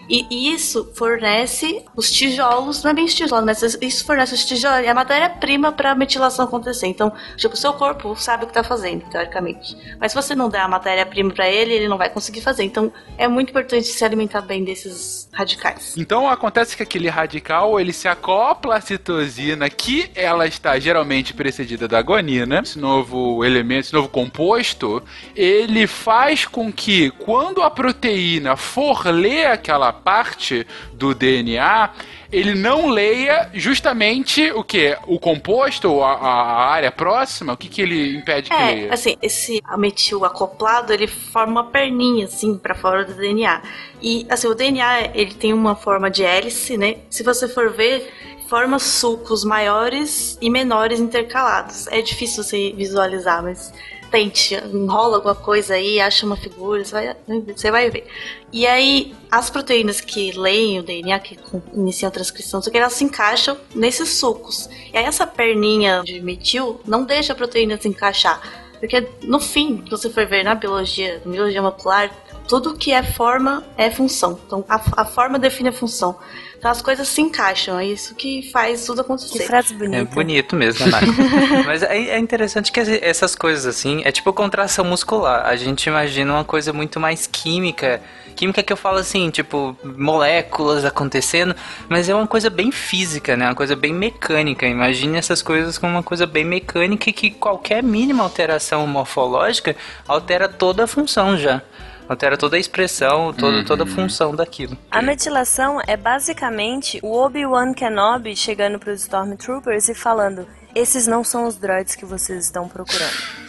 e isso fornece os tijolos, não é bem os tijolos, mas isso fornece os tijolos, é a matéria-prima para a metilação acontecer. Então, tipo, o seu corpo sabe o que está fazendo, teoricamente. Mas se você não der a matéria-prima para ele, ele não vai conseguir fazer. Então, é muito importante se alimentar bem desses radicais. Então, acontece que aquele radical, ele se acopla à citosina, que ela está geralmente precedida da guanina, esse novo elemento, esse novo composto, ele faz com que quando a proteína for ler aquela parte do DNA, ele não leia justamente o que? O composto, a, a área próxima? O que, que ele impede que é, leia? assim, esse metil acoplado, ele forma uma perninha, assim, para fora do DNA. E, assim, o DNA, ele tem uma forma de hélice, né? Se você for ver, forma sulcos maiores e menores intercalados. É difícil você visualizar, mas tente, enrola alguma coisa aí, acha uma figura, você vai, você vai ver. E aí, as proteínas que leem o DNA, que iniciam a transcrição, que elas se encaixam nesses sucos. E aí, essa perninha de metil não deixa a proteína se encaixar. Porque, no fim, se você for ver na biologia, biologia molecular, tudo que é forma é função. Então, a, a forma define a função. Então as coisas se encaixam, é isso que faz tudo acontecer. Que frase É bonita. bonito mesmo, né? Mas é, é interessante que essas coisas assim, é tipo contração muscular. A gente imagina uma coisa muito mais química. Química que eu falo assim, tipo, moléculas acontecendo, mas é uma coisa bem física, né? Uma coisa bem mecânica. Imagine essas coisas como uma coisa bem mecânica e que qualquer mínima alteração morfológica altera toda a função já. Altera toda a expressão, toda, toda a função daquilo. A metilação é basicamente o Obi-Wan Kenobi chegando pros Stormtroopers e falando: esses não são os droids que vocês estão procurando.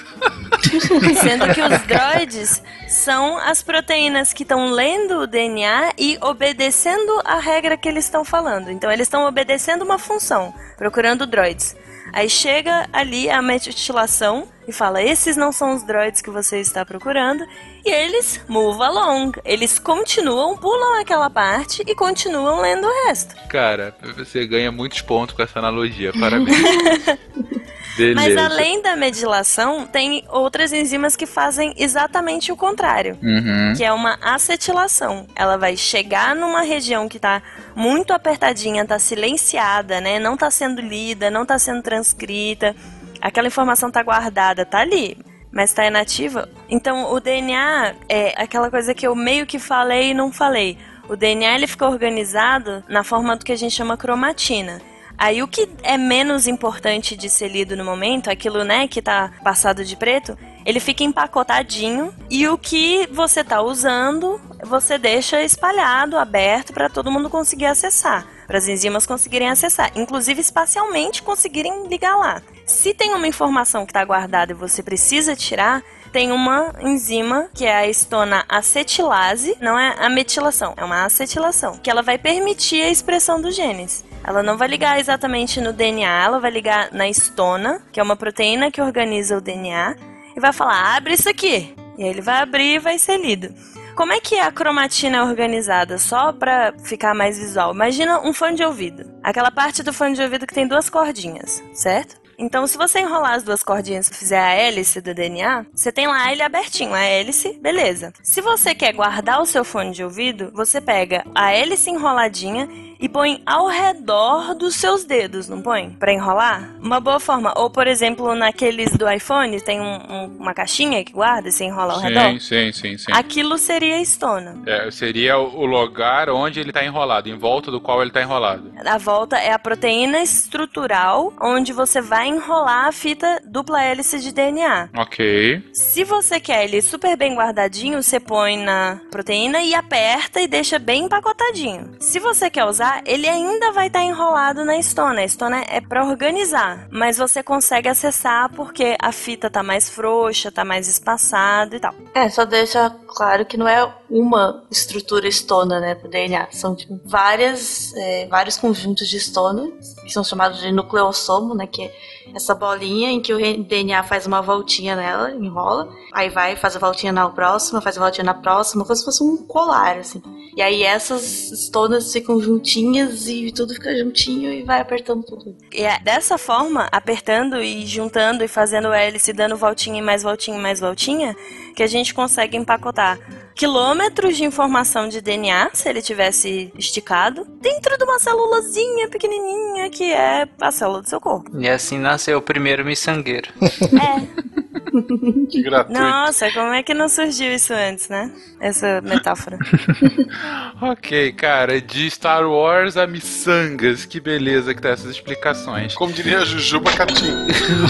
Sendo que os droids são as proteínas que estão lendo o DNA e obedecendo a regra que eles estão falando. Então eles estão obedecendo uma função, procurando droids. Aí chega ali a metilação e fala: esses não são os droids que você está procurando. E eles move along. Eles continuam, pulam aquela parte e continuam lendo o resto. Cara, você ganha muitos pontos com essa analogia. Parabéns. Beleza. Mas além da medilação, tem outras enzimas que fazem exatamente o contrário. Uhum. Que é uma acetilação. Ela vai chegar numa região que tá muito apertadinha, tá silenciada, né? Não tá sendo lida, não tá sendo transcrita. Aquela informação tá guardada, tá ali. Mas tá inativa. Então o DNA é aquela coisa que eu meio que falei e não falei. O DNA ele fica organizado na forma do que a gente chama cromatina. Aí o que é menos importante de ser lido no momento, aquilo, né, que tá passado de preto, ele fica empacotadinho e o que você tá usando, você deixa espalhado, aberto para todo mundo conseguir acessar, para as enzimas conseguirem acessar, inclusive espacialmente conseguirem ligar lá. Se tem uma informação que está guardada e você precisa tirar, tem uma enzima que é a estona acetilase, não é a metilação, é uma acetilação, que ela vai permitir a expressão dos genes. Ela não vai ligar exatamente no DNA, ela vai ligar na estona, que é uma proteína que organiza o DNA, e vai falar: abre isso aqui. E aí ele vai abrir e vai ser lido. Como é que a cromatina é organizada? Só para ficar mais visual. Imagina um fone de ouvido. Aquela parte do fone de ouvido que tem duas cordinhas, certo? Então, se você enrolar as duas cordinhas e fizer a hélice do DNA, você tem lá ele abertinho, a hélice, beleza. Se você quer guardar o seu fone de ouvido, você pega a hélice enroladinha e põe ao redor dos seus dedos, não põe? Pra enrolar? Uma boa forma. Ou, por exemplo, naqueles do iPhone, tem um- um- uma caixinha que guarda e você enrola ao redor. Sim, sim, sim, sim. Aquilo seria estona. É, seria o lugar onde ele tá enrolado, em volta do qual ele tá enrolado. A volta é a proteína estrutural onde você vai enrolar a fita dupla hélice de DNA. Ok. Se você quer ele super bem guardadinho, você põe na proteína e aperta e deixa bem empacotadinho. Se você quer usar, ele ainda vai estar enrolado na estona. A estona é para organizar, mas você consegue acessar porque a fita tá mais frouxa, tá mais espaçado e tal. É, só deixa claro que não é uma estrutura estona, né, pro DNA. São tipo, várias, é, vários conjuntos de estona, que são chamados de nucleossomo, né, que é essa bolinha em que o DNA faz uma voltinha nela, enrola, aí vai, faz a voltinha na próxima, faz a voltinha na próxima, como se fosse um colar, assim. E aí essas estonas ficam juntinhas e tudo fica juntinho e vai apertando tudo. E é dessa forma, apertando e juntando e fazendo hélice, dando voltinha e mais voltinha e mais voltinha, que a gente consegue empacotar quilômetros de informação de DNA, se ele tivesse esticado, dentro de uma célulazinha pequenininha que é a célula do seu corpo. E assim nasceu o primeiro miçangueiro. É. Que gratuito. Nossa, como é que não surgiu isso antes, né? Essa metáfora. Ok, cara, de Star Wars a miçangas, que beleza que tá essas explicações. Como diria a Jujuba Catim.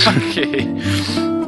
ok.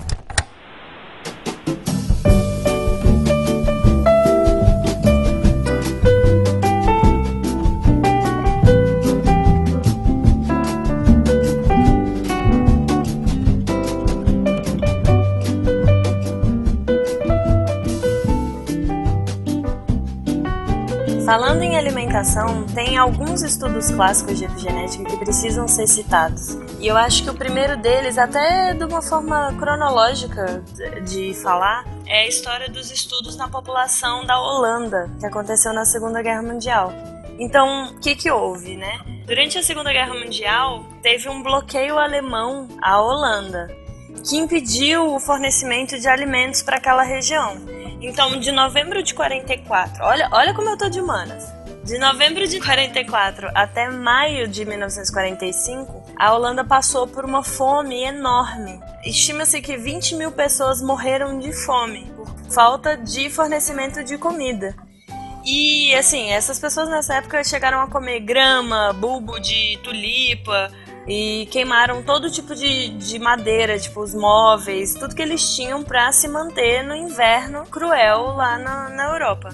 tem alguns estudos clássicos de epigenética que precisam ser citados. E eu acho que o primeiro deles, até de uma forma cronológica de falar, é a história dos estudos na população da Holanda, que aconteceu na Segunda Guerra Mundial. Então, o que, que houve, né? Durante a Segunda Guerra Mundial, teve um bloqueio alemão à Holanda, que impediu o fornecimento de alimentos para aquela região. Então, de novembro de 44, olha, olha como eu tô de humanas. De novembro de 44 até maio de 1945, a Holanda passou por uma fome enorme. Estima-se que 20 mil pessoas morreram de fome por falta de fornecimento de comida. E assim, essas pessoas nessa época chegaram a comer grama, bulbo de tulipa, e queimaram todo tipo de, de madeira, tipo os móveis, tudo que eles tinham para se manter no inverno cruel lá na, na Europa.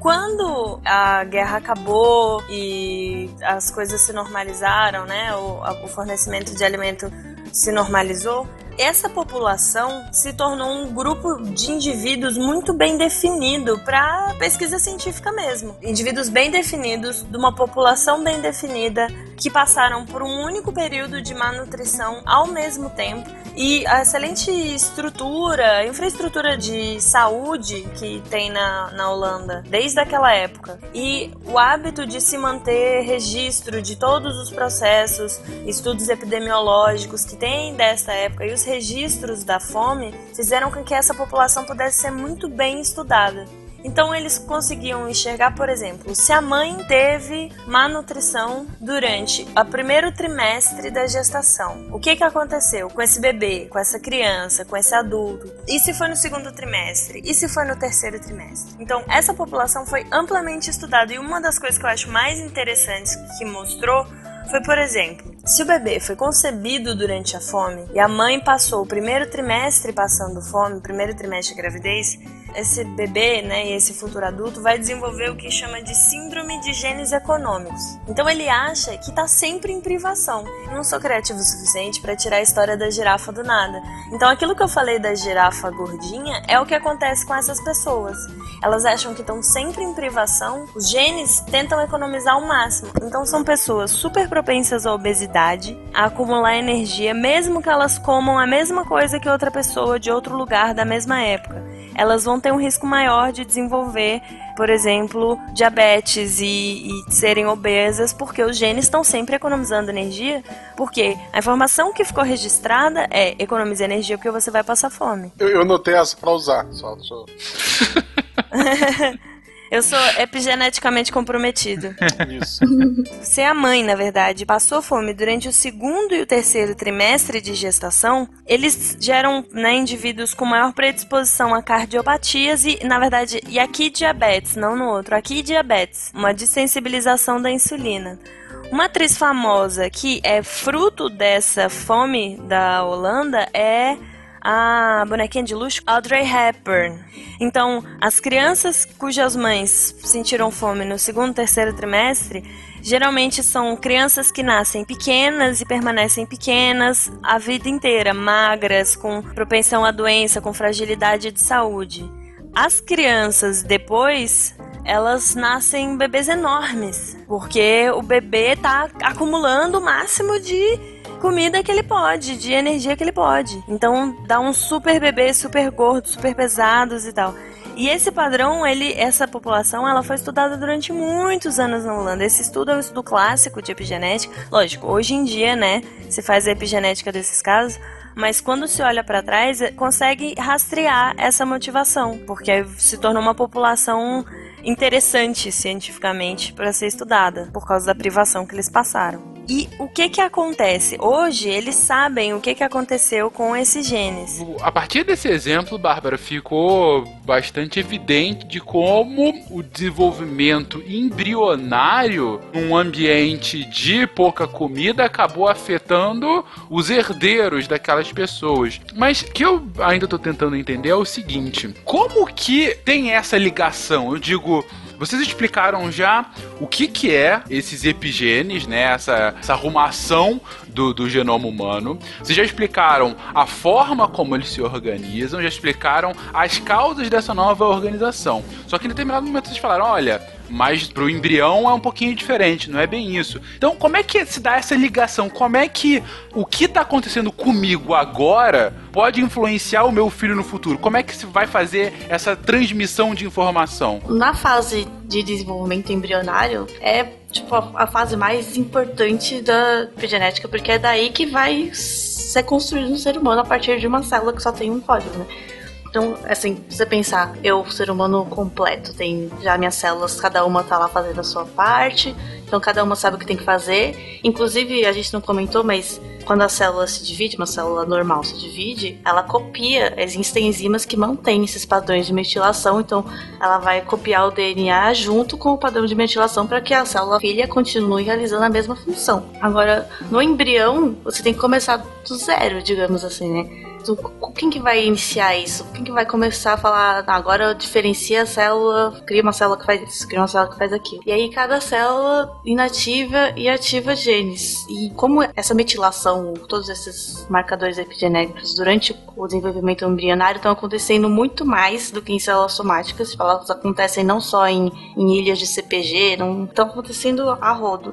Quando a guerra acabou e as coisas se normalizaram, né, o, o fornecimento de alimento se normalizou, essa população se tornou um grupo de indivíduos muito bem definido para pesquisa científica mesmo. Indivíduos bem definidos, de uma população bem definida, que passaram por um único período de malnutrição ao mesmo tempo e a excelente estrutura, infraestrutura de saúde que tem na, na Holanda desde aquela época e o hábito de se manter registro de todos os processos, estudos epidemiológicos que tem dessa época e os registros da fome fizeram com que essa população pudesse ser muito bem estudada. Então eles conseguiam enxergar, por exemplo, se a mãe teve má nutrição durante o primeiro trimestre da gestação. O que, que aconteceu com esse bebê, com essa criança, com esse adulto? E se foi no segundo trimestre? E se foi no terceiro trimestre? Então essa população foi amplamente estudada e uma das coisas que eu acho mais interessantes que mostrou foi, por exemplo, se o bebê foi concebido durante a fome e a mãe passou o primeiro trimestre passando fome, o primeiro trimestre de gravidez, esse bebê, né, e esse futuro adulto vai desenvolver o que chama de síndrome de genes econômicos. Então ele acha que está sempre em privação. Não sou criativo o suficiente para tirar a história da girafa do nada. Então aquilo que eu falei da girafa gordinha é o que acontece com essas pessoas. Elas acham que estão sempre em privação, os genes tentam economizar ao máximo. Então são pessoas super propensas à obesidade, a acumular energia, mesmo que elas comam a mesma coisa que outra pessoa de outro lugar da mesma época elas vão ter um risco maior de desenvolver, por exemplo, diabetes e, e serem obesas, porque os genes estão sempre economizando energia, porque a informação que ficou registrada é economize energia porque você vai passar fome. Eu, eu notei essa pra usar, só deixa eu... Sou epigeneticamente comprometido. Isso. Se a mãe, na verdade, passou fome durante o segundo e o terceiro trimestre de gestação, eles geram né, indivíduos com maior predisposição a cardiopatias e, na verdade, e aqui diabetes, não no outro, aqui diabetes, uma desensibilização da insulina. Uma atriz famosa que é fruto dessa fome da Holanda é a bonequinha de luxo Audrey Hepburn. Então, as crianças cujas mães sentiram fome no segundo terceiro trimestre geralmente são crianças que nascem pequenas e permanecem pequenas a vida inteira, magras, com propensão à doença, com fragilidade de saúde. As crianças depois elas nascem bebês enormes, porque o bebê está acumulando o máximo de comida que ele pode, de energia que ele pode. Então dá um super bebê, super gordo, super pesados e tal. E esse padrão, ele, essa população, ela foi estudada durante muitos anos na Holanda. Esse estudo é um estudo clássico de epigenética. Lógico, hoje em dia, né, se faz a epigenética desses casos, mas quando se olha para trás, consegue rastrear essa motivação, porque se tornou uma população interessante cientificamente para ser estudada, por causa da privação que eles passaram. E o que que acontece? Hoje eles sabem o que que aconteceu com esses genes. A partir desse exemplo, Bárbara, ficou bastante evidente de como o desenvolvimento embrionário num ambiente de pouca comida acabou afetando os herdeiros daquelas pessoas. Mas o que eu ainda estou tentando entender é o seguinte: como que tem essa ligação? Eu digo, vocês explicaram já o que, que é esses epigenes, né? Essa, essa arrumação do, do genoma humano. Vocês já explicaram a forma como eles se organizam, já explicaram as causas dessa nova organização. Só que em determinado momento vocês falaram: olha, mas pro embrião é um pouquinho diferente, não é bem isso. Então, como é que se dá essa ligação? Como é que o que tá acontecendo comigo agora pode influenciar o meu filho no futuro? Como é que se vai fazer essa transmissão de informação? Na fase de desenvolvimento embrionário, é tipo a, fase mais importante da epigenética, porque é daí que vai ser construído um ser humano a partir de uma célula que só tem um código, né? Então, assim, você pensar, eu, ser humano completo, tem já minhas células, cada uma tá lá fazendo a sua parte, então cada uma sabe o que tem que fazer. Inclusive, a gente não comentou, mas quando a célula se divide, uma célula normal se divide, ela copia, existem enzimas que mantêm esses padrões de metilação, então ela vai copiar o DNA junto com o padrão de metilação para que a célula filha continue realizando a mesma função. Agora, no embrião, você tem que começar do zero, digamos assim, né? Quem que vai iniciar isso? Quem que vai começar a falar, ah, agora diferencia a célula, cria uma célula que faz isso, cria uma célula que faz aquilo. E aí cada célula inativa e ativa genes. E como essa metilação, todos esses marcadores epigenéticos durante o desenvolvimento embrionário estão acontecendo muito mais do que em células somáticas. Elas acontecem não só em, em ilhas de CPG, estão acontecendo a rodo.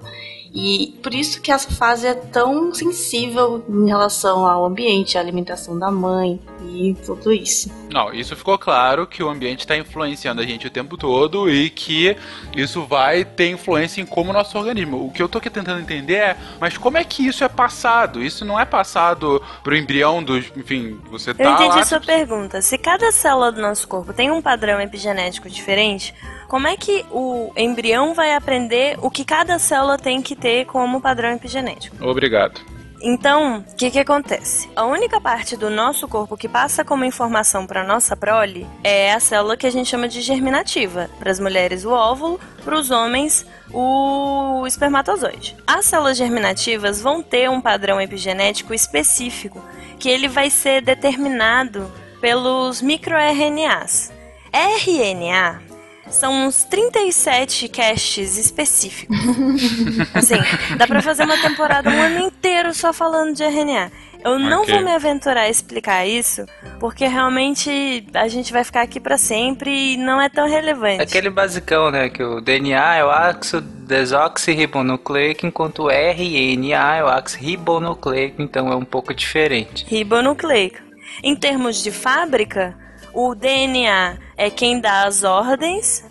E por isso que essa fase é tão sensível em relação ao ambiente, à alimentação da mãe e tudo isso. Não, isso ficou claro que o ambiente está influenciando a gente o tempo todo e que isso vai ter influência em como o nosso organismo. O que eu tô aqui tentando entender é, mas como é que isso é passado? Isso não é passado pro embrião dos, enfim, você tá Eu entendi lá, a sua você- pergunta. Se cada célula do nosso corpo tem um padrão epigenético diferente, como é que o embrião vai aprender o que cada célula tem que ter como padrão epigenético? Obrigado. Então, o que, que acontece? A única parte do nosso corpo que passa como informação para nossa prole é a célula que a gente chama de germinativa. Para as mulheres, o óvulo, para os homens, o espermatozoide. As células germinativas vão ter um padrão epigenético específico que ele vai ser determinado pelos microRNAs. RNA são uns 37 caches específicos. Assim, dá pra fazer uma temporada um ano inteiro só falando de RNA. Eu não vou me aventurar a explicar isso, porque realmente a gente vai ficar aqui pra sempre e não é tão relevante. Aquele basicão, né? Que o DNA é o ácido desoxirribonucleico, enquanto o RNA é o ácido ribonucleico, então é um pouco diferente. ribonucleico. Em termos de fábrica, o DNA é quem dá as ordens,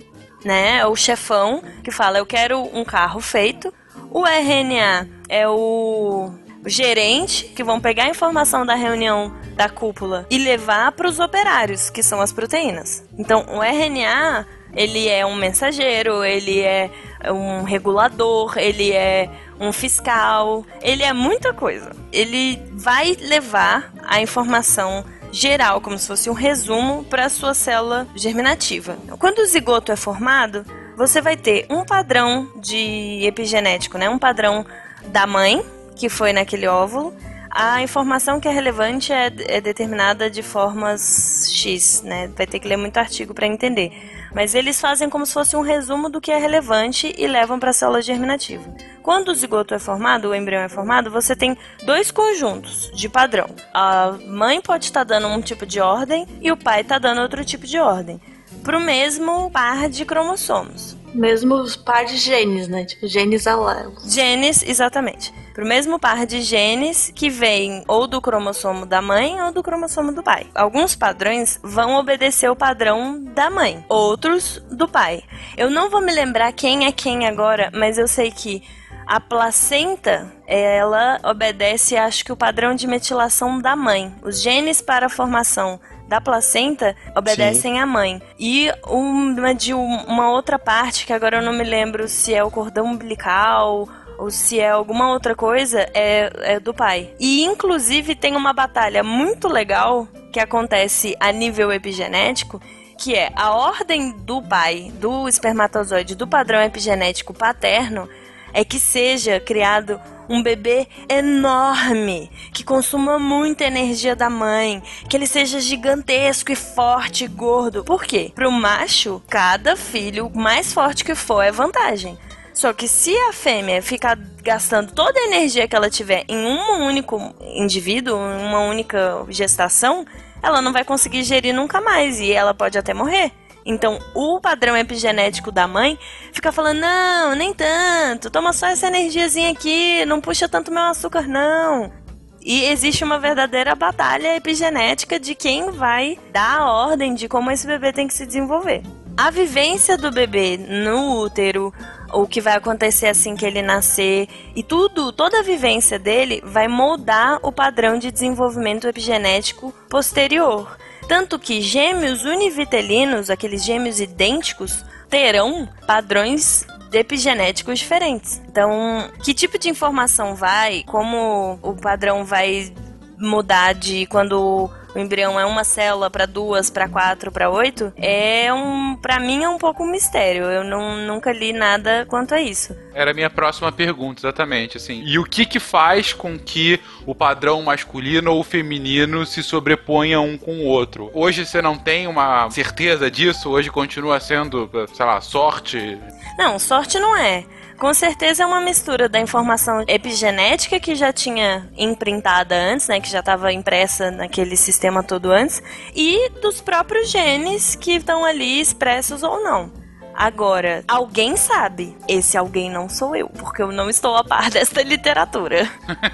né? É o chefão que fala eu quero um carro feito. O RNA é o gerente que vão pegar a informação da reunião da cúpula e levar para os operários, que são as proteínas. Então, o RNA ele é um mensageiro, ele é um regulador, ele é um fiscal, ele é muita coisa. Ele vai levar a informação geral, como se fosse um resumo para a sua célula germinativa. Quando o zigoto é formado, você vai ter um padrão de epigenético, né? Um padrão da mãe, que foi naquele óvulo. A informação que é relevante é, é determinada de formas X, né? Vai ter que ler muito artigo para entender. Mas eles fazem como se fosse um resumo do que é relevante e levam para a célula germinativa. Quando o zigoto é formado, o embrião é formado, você tem dois conjuntos de padrão. A mãe pode estar dando um tipo de ordem e o pai está dando outro tipo de ordem. Para o mesmo par de cromossomos. Mesmo os par de genes, né? Tipo, genes alélos. Genes, exatamente. Pro mesmo par de genes que vem ou do cromossomo da mãe ou do cromossomo do pai. Alguns padrões vão obedecer o padrão da mãe, outros do pai. Eu não vou me lembrar quem é quem agora, mas eu sei que a placenta, ela obedece, acho que o padrão de metilação da mãe. Os genes para a formação da placenta obedecem à mãe. E uma de um- uma outra parte, que agora eu não me lembro se é o cordão umbilical ou se é alguma outra coisa, é, é do pai. E inclusive tem uma batalha muito legal que acontece a nível epigenético, que é a ordem do pai, do espermatozoide, do padrão epigenético paterno, é que seja criado um bebê enorme, que consuma muita energia da mãe, que ele seja gigantesco e forte e gordo. Por quê? Pro macho, cada filho mais forte que for é vantagem. Só que se a fêmea ficar gastando toda a energia que ela tiver em um único indivíduo, em uma única gestação, ela não vai conseguir gerir nunca mais e ela pode até morrer. Então, o padrão epigenético da mãe fica falando: não, nem tanto, toma só essa energiazinha aqui, não puxa tanto meu açúcar, não. E existe uma verdadeira batalha epigenética de quem vai dar a ordem de como esse bebê tem que se desenvolver. A vivência do bebê no útero, o que vai acontecer assim que ele nascer, e tudo, toda a vivência dele vai moldar o padrão de desenvolvimento epigenético posterior. Tanto que gêmeos univitelinos, aqueles gêmeos idênticos, terão padrões epigenéticos diferentes. Então, que tipo de informação vai, como o padrão vai mudar de quando o embrião é uma célula para duas, para quatro, para oito, é um, para mim é um pouco um mistério. Eu não, nunca li nada quanto a isso. Era a minha próxima pergunta, exatamente, assim. E o que que faz com que o padrão masculino ou feminino se sobreponha um com o outro? Hoje você não tem uma certeza disso? Hoje continua sendo, sei lá, sorte? Não, sorte não é. Com certeza é uma mistura da informação epigenética que já tinha imprintada antes, né, que já estava impressa naquele sistema todo antes, e dos próprios genes que estão ali expressos ou não. Agora, alguém sabe. Esse alguém não sou eu, porque eu não estou a par desta literatura.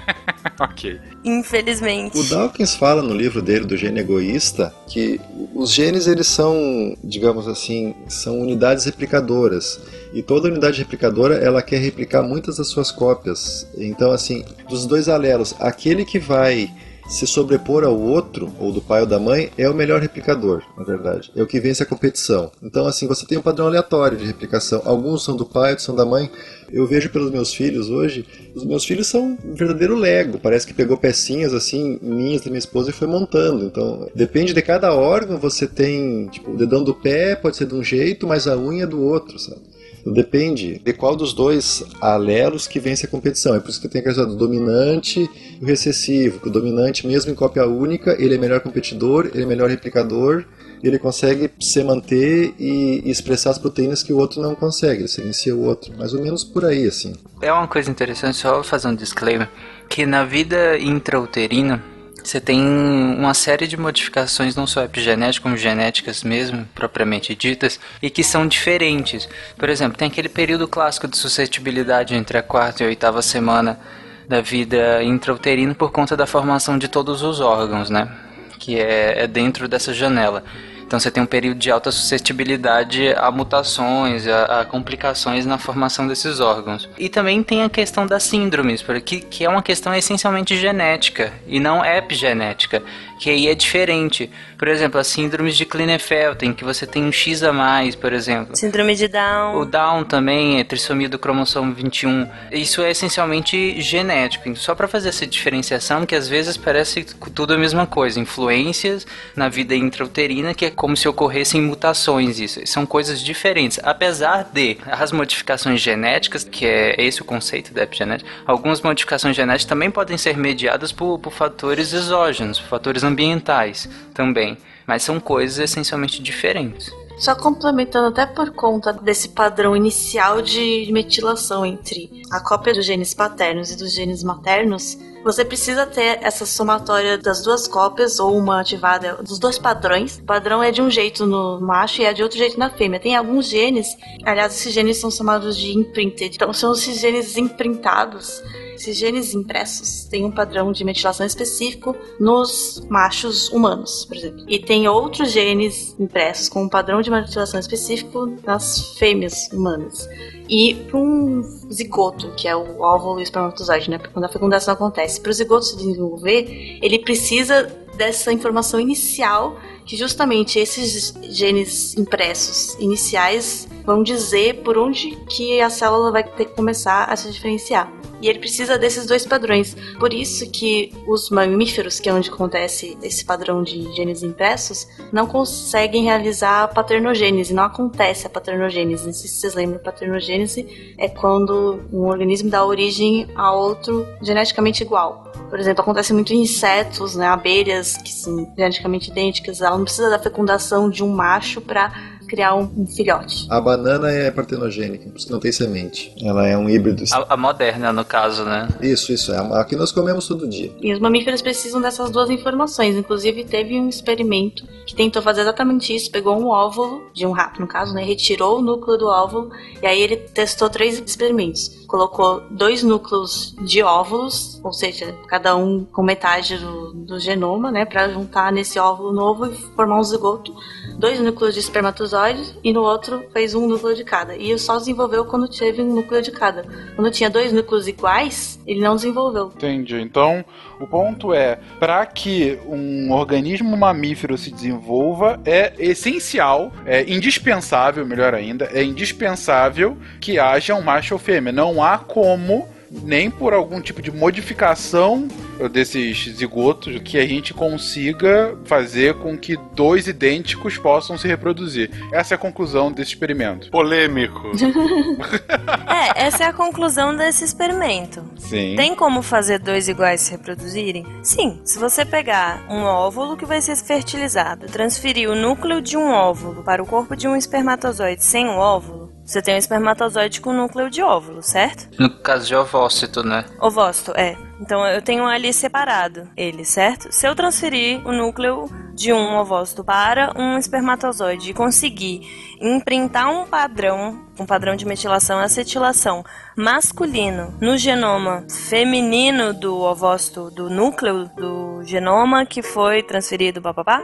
ok. Infelizmente. O Dawkins fala no livro dele do gene egoísta que os genes eles são, digamos assim, são unidades replicadoras. E toda unidade replicadora ela quer replicar muitas das suas cópias. Então, assim, dos dois alelos, aquele que vai se sobrepor ao outro, ou do pai ou da mãe, é o melhor replicador, na verdade. É o que vence a competição. Então, assim, você tem um padrão aleatório de replicação. Alguns são do pai, outros são da mãe. Eu vejo pelos meus filhos hoje, os meus filhos são um verdadeiro Lego. Parece que pegou pecinhas, assim, minhas da minha esposa e foi montando. Então, depende de cada órgão, você tem, tipo, o dedão do pé pode ser de um jeito, mas a unha é do outro, sabe? Depende de qual dos dois alelos que vence a competição. É por isso que tem a questão do dominante e o recessivo. O dominante, mesmo em cópia única, ele é melhor competidor, ele é melhor replicador, ele consegue se manter e, expressar as proteínas que o outro não consegue, ele silencia o outro. Mais ou menos por aí, assim. É uma coisa interessante, só fazer um disclaimer, que na vida intrauterina, você tem uma série de modificações, não só epigenéticas, como genéticas mesmo, propriamente ditas, e que são diferentes. Por exemplo, tem aquele período clássico de suscetibilidade entre a quarta e a oitava semana da vida intrauterina por conta da formação de todos os órgãos, né? Que é, é dentro dessa janela. Então você tem um período de alta suscetibilidade a mutações, a, a complicações na formação desses órgãos. E também tem a questão das síndromes, porque, que é uma questão essencialmente genética e não epigenética, que aí é diferente. Por exemplo, as síndromes de Klinefelter, que você tem um X a mais, por exemplo. Síndrome de Down. O Down também é trissomia do cromossomo 21. Isso é essencialmente genético. Só para fazer essa diferenciação, que às vezes parece tudo a mesma coisa. Influências na vida intrauterina que é como se ocorressem mutações isso. São coisas diferentes. Apesar de as modificações genéticas, que é esse o conceito da epigenética, algumas modificações genéticas também podem ser mediadas por, por fatores exógenos, fatores ambientais também. Mas são coisas essencialmente diferentes. Só complementando até por conta desse padrão inicial de metilação entre a cópia dos genes paternos e dos genes maternos, você precisa ter essa somatória das duas cópias ou uma ativada dos dois padrões. O padrão é de um jeito no macho e é de outro jeito na fêmea. Tem alguns genes, aliás, esses genes são chamados de imprinted. Então, são esses genes imprintados esses genes impressos têm um padrão de metilação específico nos machos humanos, por exemplo. E tem outros genes impressos com um padrão de metilação específico nas fêmeas humanas. E para um zigoto, que é o óvulo e espermatozoide, né? Quando a fecundação acontece, para o zigoto se desenvolver, ele precisa dessa informação inicial que justamente esses genes impressos iniciais vão dizer por onde que a célula vai ter que começar a se diferenciar. E ele precisa desses dois padrões. Por isso que os mamíferos, que é onde acontece esse padrão de genes impressos, não conseguem realizar a paternogênese, não acontece a paternogênese. Não sei se vocês lembram, paternogênese é quando um organismo dá origem a outro geneticamente igual. Por exemplo, acontece muito em insetos, né, abelhas que são geneticamente idênticas, ela não precisa da fecundação de um macho para criar um, um filhote. A banana é partenogênica, por isso que não tem semente. Ela é um híbrido. A, a moderna, no caso, né? Isso, isso. É a que nós comemos todo dia. E os mamíferos precisam dessas duas informações. Inclusive, teve um experimento que tentou fazer exatamente isso. Pegou um óvulo, de um rato no caso, né? Retirou o núcleo do óvulo e aí ele testou três experimentos. Colocou dois núcleos de óvulos, ou seja, cada um com metade do, do genoma, né? Pra juntar nesse óvulo novo e formar um zigoto. Dois núcleos de espermatozoides e no outro fez um núcleo de cada. E só desenvolveu quando teve um núcleo de cada. Quando tinha dois núcleos iguais, ele não desenvolveu. Entendi. Então, o ponto é, para que um organismo mamífero se desenvolva, é essencial, é indispensável, melhor ainda, é indispensável que haja um macho ou fêmea. Não há como nem por algum tipo de modificação desses zigotos que a gente consiga fazer com que dois idênticos possam se reproduzir. Essa é a conclusão desse experimento. Polêmico. é, essa é a conclusão desse experimento. Sim. Tem como fazer dois iguais se reproduzirem? Sim. Se você pegar um óvulo que vai ser fertilizado, transferir o núcleo de um óvulo para o corpo de um espermatozoide sem o óvulo, você tem um espermatozoide com núcleo de óvulo, certo? No caso de ovócito, né? Ovócito, é. Então eu tenho ali separado ele, certo? Se eu transferir o núcleo de um ovócito para um espermatozoide e conseguir imprintar um padrão, um padrão de metilação e acetilação masculino no genoma feminino do ovócito, do núcleo do genoma que foi transferido, papapá,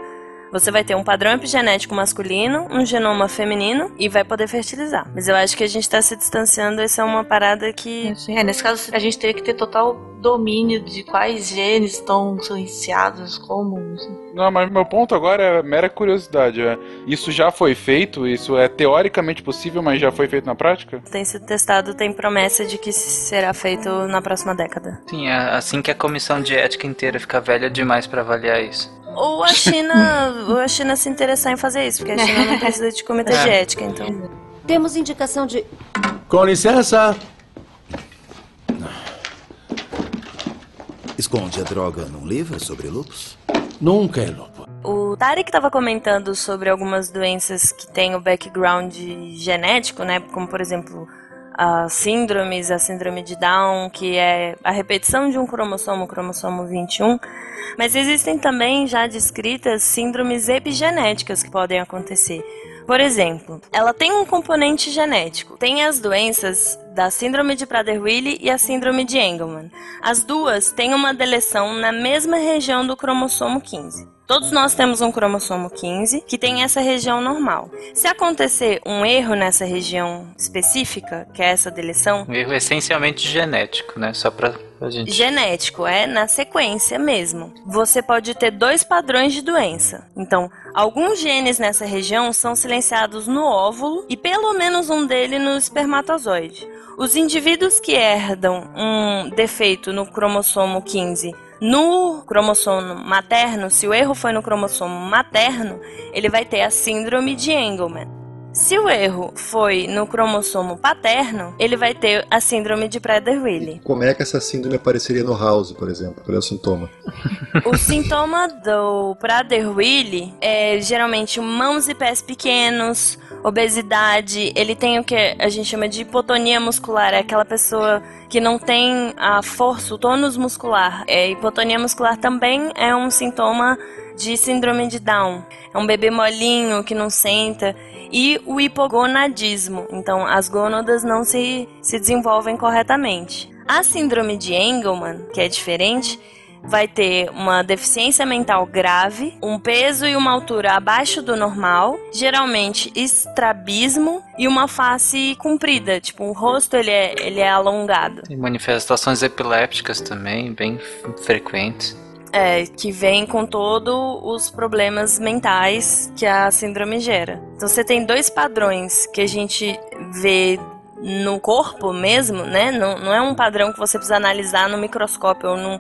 você vai ter um padrão epigenético masculino, um genoma feminino e vai poder fertilizar. Mas eu acho que a gente está se distanciando, essa é uma parada que. É, nesse caso, a gente teria que ter total domínio de quais genes estão silenciados, como. Não, mas meu ponto agora é mera curiosidade. É, isso já foi feito? Isso é teoricamente possível, mas já foi feito na prática? Tem sido testado, tem promessa de que será feito na próxima década. Sim, é assim que a comissão de ética inteira fica velha demais para avaliar isso. Ou a China, ou a China se interessar em fazer isso, porque a China não precisa de comitê é. de ética, então. Temos indicação de. Com licença. Esconde a droga num livro sobre lupus? Nunca é lupus. O Tarek estava comentando sobre algumas doenças que têm o background genético, né? Como, por exemplo, as síndromes, a síndrome de Down, que é a repetição de um cromossomo, o cromossomo 21. Mas existem também já descritas síndromes epigenéticas que podem acontecer. Por exemplo, ela tem um componente genético. Tem as doenças da síndrome de Prader-Willi e a síndrome de Engelmann. As duas têm uma deleção na mesma região do cromossomo 15. Todos nós temos um cromossomo 15 que tem essa região normal. Se acontecer um erro nessa região específica, que é essa deleção. Um erro essencialmente genético, né? Só pra Gente... Genético, é na sequência mesmo. Você pode ter dois padrões de doença. Então, alguns genes nessa região são silenciados no óvulo e pelo menos um dele no espermatozoide. Os indivíduos que herdam um defeito no cromossomo 15 no cromossomo materno, se o erro foi no cromossomo materno, ele vai ter a síndrome de Engelmann. Se o erro foi no cromossomo paterno, ele vai ter a síndrome de Prader-Willi. Como é que essa síndrome apareceria no House, por exemplo? Qual é o sintoma? o sintoma do Prader-Willi é geralmente mãos e pés pequenos, obesidade, ele tem o que a gente chama de hipotonia muscular, é aquela pessoa que não tem a força, o tônus muscular. É, hipotonia muscular também é um sintoma de síndrome de Down. É um bebê molinho que não senta. E o hipogonadismo. Então, as gônadas não se, se desenvolvem corretamente. A síndrome de Engelmann, que é diferente, vai ter uma deficiência mental grave, um peso e uma altura abaixo do normal, geralmente estrabismo e uma face comprida, tipo o rosto ele é, ele é alongado. E manifestações epilépticas também, bem frequentes. É, que vem com todos os problemas mentais que a síndrome gera. Então você tem dois padrões que a gente vê no corpo mesmo, né? Não, não é um padrão que você precisa analisar no microscópio ou num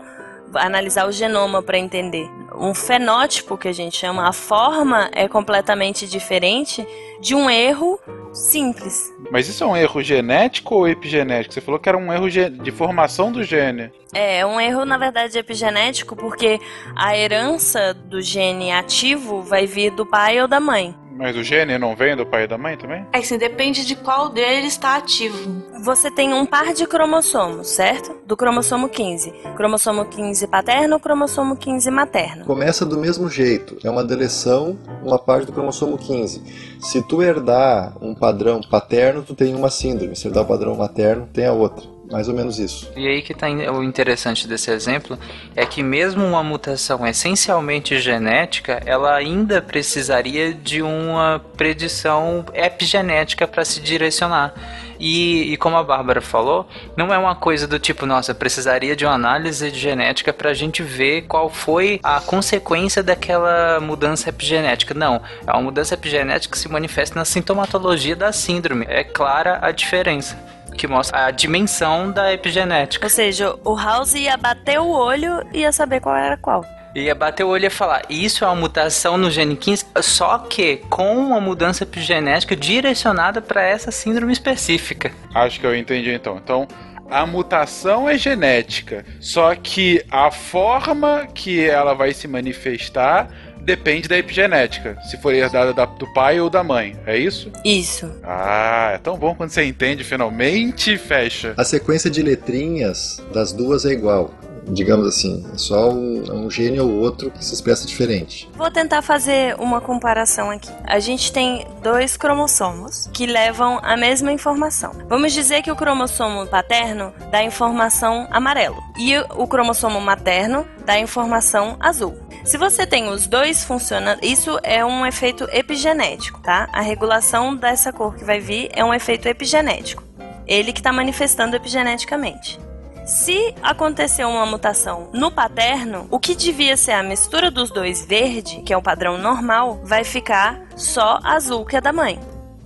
analisar o genoma para entender. Um fenótipo que a gente chama, a forma é completamente diferente de um erro simples. Mas isso é um erro genético ou epigenético? Você falou que era um erro de formação do gene. É, um erro na verdade epigenético porque a herança do gene ativo vai vir do pai ou da mãe. Mas o gene não vem do pai e da mãe também? É assim, depende de qual deles está ativo. Você tem um par de cromossomos, certo? Do cromossomo 15. Cromossomo 15 paterno, cromossomo 15 materno. Começa do mesmo jeito. É uma deleção, uma parte do cromossomo 15. Se tu herdar um padrão paterno, tu tem uma síndrome. Se herdar o padrão materno, tem a outra. Mais ou menos isso. E aí que está o interessante desse exemplo é que mesmo uma mutação essencialmente genética, ela ainda precisaria de uma predição epigenética para se direcionar. E, e, como a Bárbara falou, não é uma coisa do tipo, nossa, precisaria de uma análise de genética para a gente ver qual foi a consequência daquela mudança epigenética. Não, é uma mudança epigenética que se manifesta na sintomatologia da síndrome. É clara a diferença que mostra a dimensão da epigenética. Ou seja, o House ia bater o olho e ia saber qual era qual. Ia bater o olho e falar, isso é uma mutação no gene 15, só que com uma mudança epigenética direcionada para essa síndrome específica. Acho que eu entendi então. Então, a mutação é genética, só que a forma que ela vai se manifestar depende da epigenética, se for herdada da, do pai ou da mãe, é isso? Isso. Ah, é tão bom quando você entende, finalmente fecha. A sequência de letrinhas das duas é igual digamos assim, é só um, um gene ou outro que se expressa diferente. Vou tentar fazer uma comparação aqui. A gente tem dois cromossomos que levam a mesma informação. Vamos dizer que o cromossomo paterno dá informação amarelo e o cromossomo materno dá informação azul. Se você tem os dois funcionando, isso é um efeito epigenético, tá? A regulação dessa cor que vai vir é um efeito epigenético. Ele que está manifestando epigeneticamente. Se aconteceu uma mutação no paterno, o que devia ser a mistura dos dois verde, que é o padrão normal, vai ficar só azul, que é da mãe.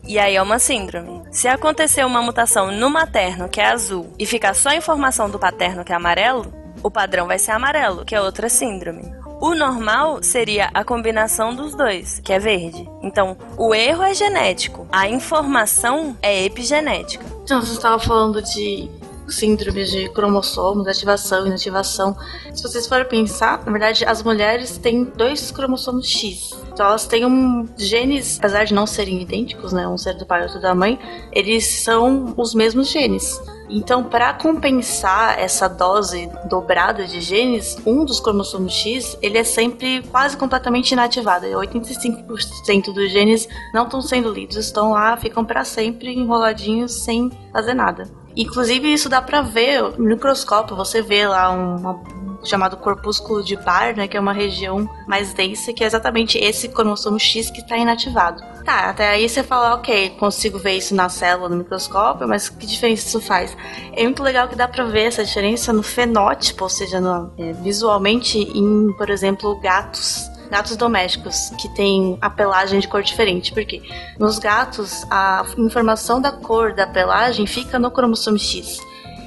E aí é uma síndrome. Se acontecer uma mutação no materno, que é azul, e ficar só a informação do paterno, que é amarelo, o padrão vai ser amarelo, que é outra síndrome. O normal seria a combinação dos dois, que é verde. Então, o erro é genético, a informação é epigenética. Então, você estava falando de síndromes de cromossomos, ativação e inativação. Se vocês forem pensar, na verdade, as mulheres têm dois cromossomos X. Então elas têm um genes, apesar de não serem idênticos, né, um ser do pai e outro da mãe, eles são os mesmos genes. Então, para compensar essa dose dobrada de genes, um dos cromossomos X, ele é sempre quase completamente inativado. 85% dos genes não estão sendo lidos, estão lá, ficam para sempre enroladinhos sem fazer nada. Inclusive, isso dá pra ver no microscópio, você vê lá uma, chamado corpúsculo de Barr, né, que é uma região mais densa, que é exatamente esse cromossomo X que está inativado. Tá, até aí você fala, ok, consigo ver isso na célula no microscópio, mas que diferença isso faz? É muito legal que dá pra ver essa diferença no fenótipo, ou seja, no, é, visualmente em, por exemplo, gatos gatos domésticos que têm a pelagem de cor diferente. Porque nos gatos, a informação da cor da pelagem fica no cromossomo X.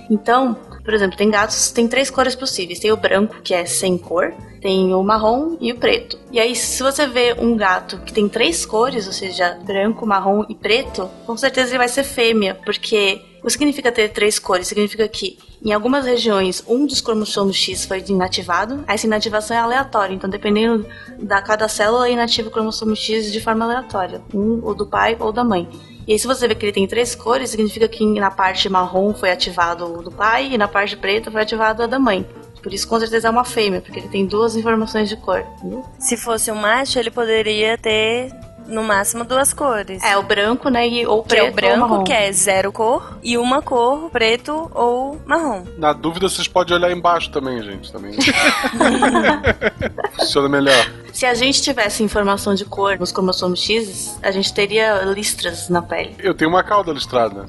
Então, por exemplo, tem gatos, tem três cores possíveis. Tem o branco, que é sem cor, tem o marrom e o preto. E aí, se você vê um gato que tem três cores, ou seja, branco, marrom e preto, com certeza ele vai ser fêmea, porque o que significa ter três cores? Significa que em algumas regiões um dos cromossomos X foi inativado, essa inativação é aleatória, então dependendo da cada célula, inativa o cromossomo X de forma aleatória, um ou do pai ou da mãe. E aí, se você vê que ele tem três cores, significa que na parte marrom foi ativado o do pai e na parte preta foi ativado a da mãe. Por isso, com certeza, é uma fêmea, porque ele tem duas informações de cor. Se fosse um macho, ele poderia ter no máximo duas cores. É, o branco, né? E, ou preto que é o branco, que é zero cor, e uma cor, preto ou marrom. Na dúvida, vocês podem olhar embaixo também, gente. Também. Funciona melhor. Se a gente tivesse informação de cor nos cromossomos X, a gente teria listras na pele. Eu tenho uma cauda listrada.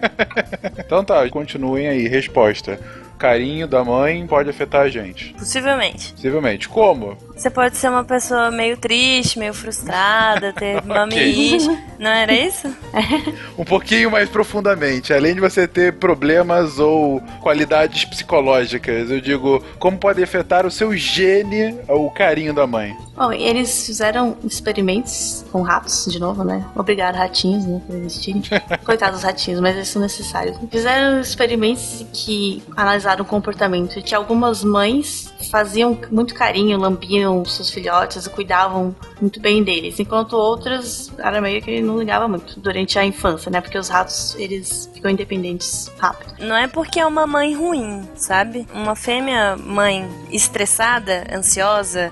então tá, continuem aí. Resposta carinho da mãe pode afetar a gente? Possivelmente. Possivelmente. Como? Você pode ser uma pessoa meio triste, meio frustrada, ter mamiz. Não era isso? um pouquinho mais profundamente. Além de você ter problemas ou qualidades psicológicas, eu digo, como pode afetar o seu gene o carinho da mãe? Bom, eles fizeram experimentos com ratos, de novo, né? Obrigaram ratinhos, né, pra existirem. Coitados dos ratinhos, mas eles são necessários. Fizeram experimentos que analisaram o comportamento de algumas mães faziam muito carinho, lambiam seus filhotes e cuidavam muito bem deles, enquanto outras era meio que não ligava muito durante a infância, né? Porque os ratos, eles ficam independentes rápido. Não é porque é uma mãe ruim, sabe? Uma fêmea mãe estressada, ansiosa,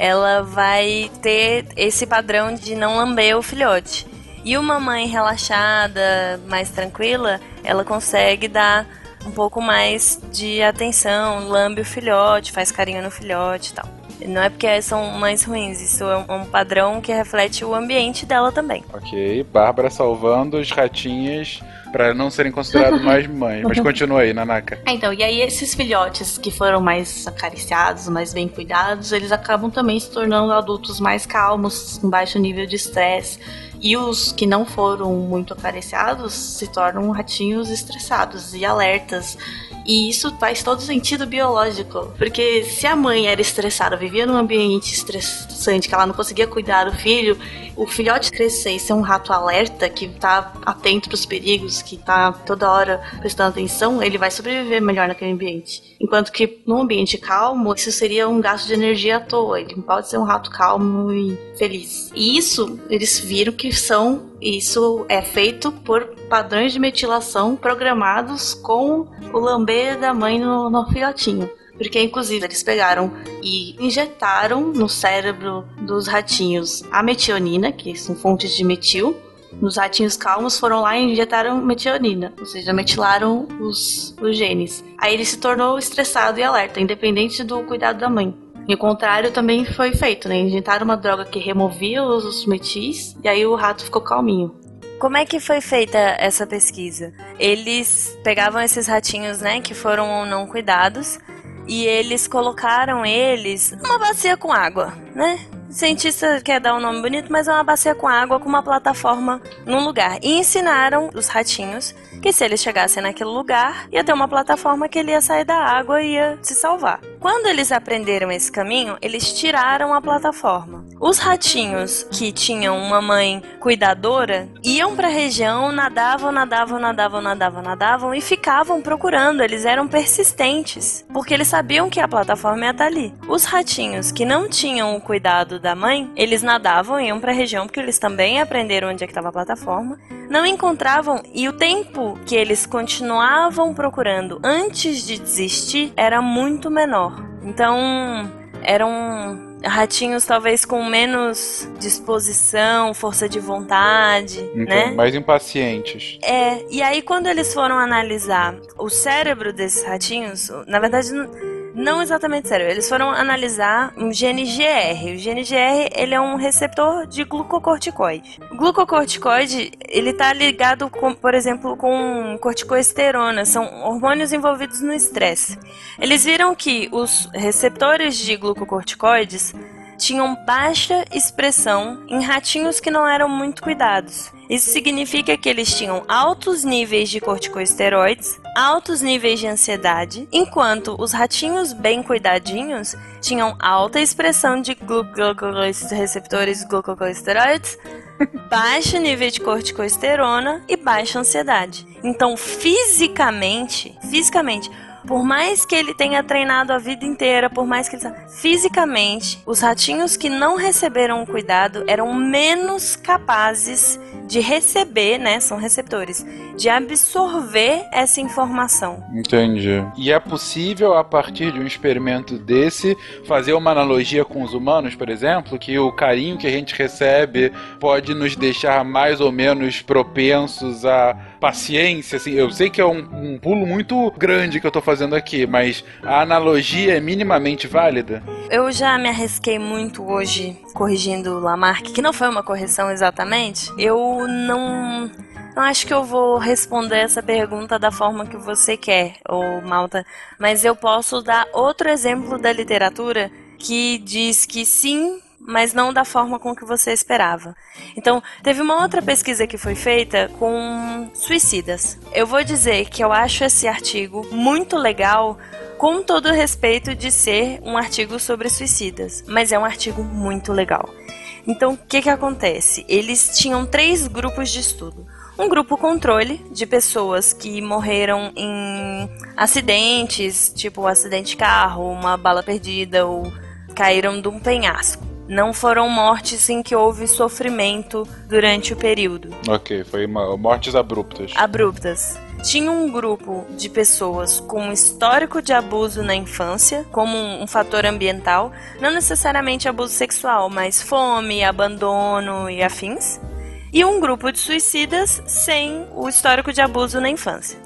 ela vai ter esse padrão de não lamber o filhote. E uma mãe relaxada, mais tranquila, ela consegue dar um pouco mais de atenção, lambe o filhote, faz carinho no filhote e tal. Não é porque são mães ruins, isso é um padrão que reflete o ambiente dela também. Ok, Bárbara salvando os ratinhos para não serem considerados mais mães. Mas continua aí, Nanaka. É, então, e aí esses filhotes que foram mais acariciados, mais bem cuidados, eles acabam também se tornando adultos mais calmos, com baixo nível de estresse. E os que não foram muito acariciados se tornam ratinhos estressados e alertas. E isso faz todo sentido biológico. Porque se a mãe era estressada, vivia num ambiente estressante, que ela não conseguia cuidar do filho, o filhote crescer e ser um rato alerta, que tá atento pros perigos, que tá toda hora prestando atenção, ele vai sobreviver melhor naquele ambiente. Enquanto que num ambiente calmo, isso seria um gasto de energia à toa. Ele pode ser um rato calmo e feliz. E isso, eles viram que são isso é feito por padrões de metilação programados com o lamber da mãe no, no filhotinho. Porque, inclusive, eles pegaram e injetaram no cérebro dos ratinhos a metionina, que são fontes de metil. Nos ratinhos calmos foram lá e injetaram metionina, ou seja, metilaram os, os genes. Aí ele se tornou estressado e alerta, independente do cuidado da mãe. E o contrário também foi feito, né? Injetaram uma droga que removia os metis e aí o rato ficou calminho. Como é que foi feita essa pesquisa? Eles pegavam esses ratinhos, né, que foram não cuidados, e eles colocaram eles numa bacia com água, né? O cientista quer dar um nome bonito, mas é uma bacia com água com uma plataforma num lugar. E ensinaram os ratinhos que se eles chegassem naquele lugar, ia ter uma plataforma que ele ia sair da água e ia se salvar. Quando eles aprenderam esse caminho, eles tiraram a plataforma. Os ratinhos que tinham uma mãe cuidadora iam para a região, nadavam, nadavam, nadavam, nadavam, nadavam e ficavam procurando. Eles eram persistentes, porque eles sabiam que a plataforma ia estar ali. Os ratinhos que não tinham o cuidado da mãe, eles nadavam, iam para a região porque eles também aprenderam onde é que estava a plataforma. Não encontravam e o tempo que eles continuavam procurando antes de desistir era muito menor. Então, eram ratinhos talvez com menos disposição, força de vontade, Então, né? mais impacientes. É, e aí quando eles foram analisar o cérebro desses ratinhos, na verdade não exatamente cérebro, eles foram analisar um gene GR. O gene GR, ele é um receptor de glucocorticoide. O glucocorticoide, ele tá ligado com, por exemplo, com corticoesterona, são hormônios envolvidos no estresse. Eles viram que os receptores de glucocorticoides tinham baixa expressão em ratinhos que não eram muito cuidados. Isso significa que eles tinham altos níveis de corticosteroides, altos níveis de ansiedade, enquanto os ratinhos bem cuidadinhos tinham alta expressão de receptores glucocorticoides, baixo nível de corticosterona e baixa ansiedade. Então, fisicamente, fisicamente, por mais que ele tenha treinado a vida inteira, por mais que ele fisicamente, os ratinhos que não receberam o cuidado eram menos capazes de receber, né, são receptores, de absorver essa informação. Entendi. E é possível, a partir de um experimento desse, fazer uma analogia com os humanos, por exemplo, que o carinho que a gente recebe pode nos deixar mais ou menos propensos a paciência, assim, eu sei que é um, um pulo muito grande que eu tô fazendo aqui, mas a analogia é minimamente válida? Eu já me arrisquei muito hoje corrigindo Lamarck, que não foi uma correção exatamente. Eu não não acho que eu vou responder essa pergunta da forma que você quer, ou Malta, mas eu posso dar outro exemplo da literatura que diz que sim, mas não da forma com que você esperava. Então, teve uma outra pesquisa que foi feita com suicidas. Eu vou dizer que eu acho esse artigo muito legal Com todo o respeito de ser um artigo sobre suicidas, mas é um artigo muito legal. Então, o que, que acontece? Eles tinham três grupos de estudo. Um grupo controle de pessoas que morreram em acidentes, tipo um acidente de carro, uma bala perdida ou caíram de um penhasco. Não foram mortes em que houve sofrimento durante o período. Ok, foi mortes abruptas. Abruptas. Tinha um grupo de pessoas com um histórico de abuso na infância, como um, um fator ambiental, não necessariamente abuso sexual, mas fome, abandono e afins. E um grupo de suicidas sem o histórico de abuso na infância.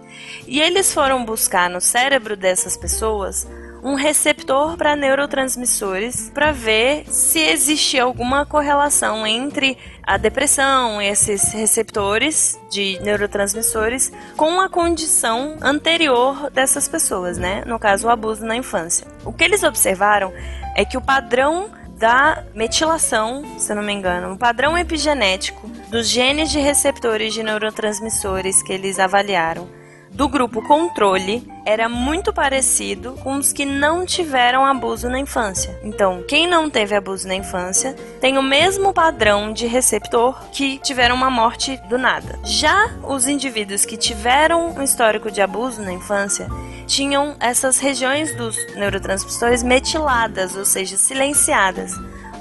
E eles foram buscar no cérebro dessas pessoas um receptor para neurotransmissores para ver se existia alguma correlação entre a depressão, esses receptores de neurotransmissores, com a condição anterior dessas pessoas, né? No caso, o abuso na infância. O que eles observaram é que o padrão da metilação, se não me engano, um padrão epigenético dos genes de receptores de neurotransmissores que eles avaliaram do grupo controle era muito parecido com os que não tiveram abuso na infância. Então, quem não teve abuso na infância tem o mesmo padrão de receptor que tiveram uma morte do nada. Já os indivíduos que tiveram um histórico de abuso na infância tinham essas regiões dos neurotransmissores metiladas, ou seja, silenciadas.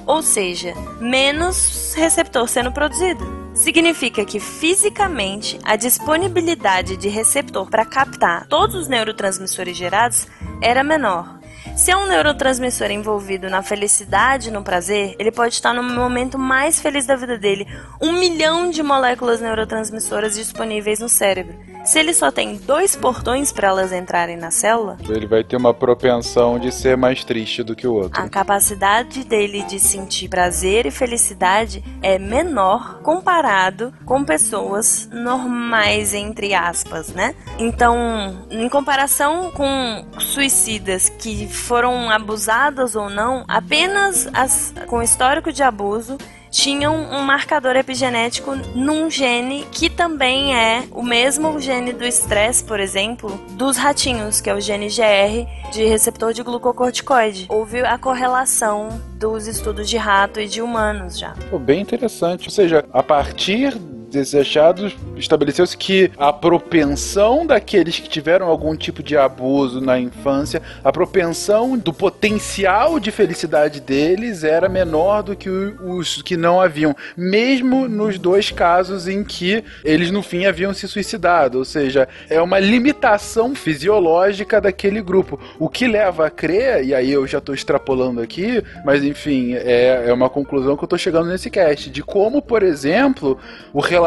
Ou seja, menos receptor sendo produzido significa que fisicamente a disponibilidade de receptor para captar todos os neurotransmissores gerados era menor. Se é um neurotransmissor envolvido na felicidade, no prazer, ele pode estar no momento mais feliz da vida dele. Um milhão de moléculas neurotransmissoras disponíveis no cérebro. Se ele só tem dois portões para elas entrarem na célula, ele vai ter uma propensão de ser mais triste do que o outro. A capacidade dele de sentir prazer e felicidade é menor comparado com pessoas normais, entre aspas, né? Então, em comparação com suicidas que foram abusadas ou não, apenas as com histórico de abuso tinham um marcador epigenético num gene que também é o mesmo gene do estresse, por exemplo, dos ratinhos, que é o gene GR de receptor de glucocorticoide. Houve a correlação dos estudos de rato e de humanos já. Bem interessante. Ou seja, a partir desses achados, estabeleceu-se que a propensão daqueles que tiveram algum tipo de abuso na infância, a propensão do potencial de felicidade deles era menor do que os que não haviam, mesmo nos dois casos em que eles no fim haviam se suicidado, ou seja, é uma limitação fisiológica daquele grupo, o que leva a crer, e aí eu já estou extrapolando aqui, mas enfim, é, é uma conclusão que eu estou chegando nesse cast, de como, por exemplo, o relacionamento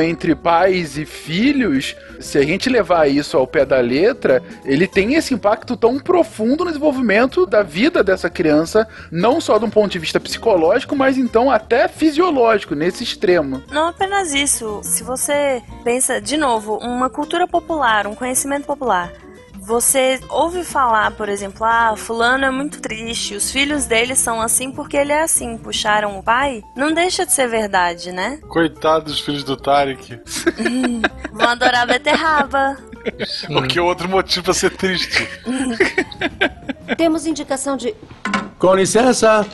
entre pais e filhos, se a gente levar isso ao pé da letra, ele tem esse impacto tão profundo no desenvolvimento da vida dessa criança, não só de um ponto de vista psicológico, mas então até fisiológico, nesse extremo. Não apenas isso. Se você pensa, de novo, uma cultura popular, um conhecimento popular você ouve falar, por exemplo, ah, fulano é muito triste, os filhos dele são assim porque ele é assim, puxaram o pai, não deixa de ser verdade, né? Coitado dos filhos do Tarek. Hum, vão adorar beterraba. O que é outro motivo pra ser triste? Temos indicação de. Com licença.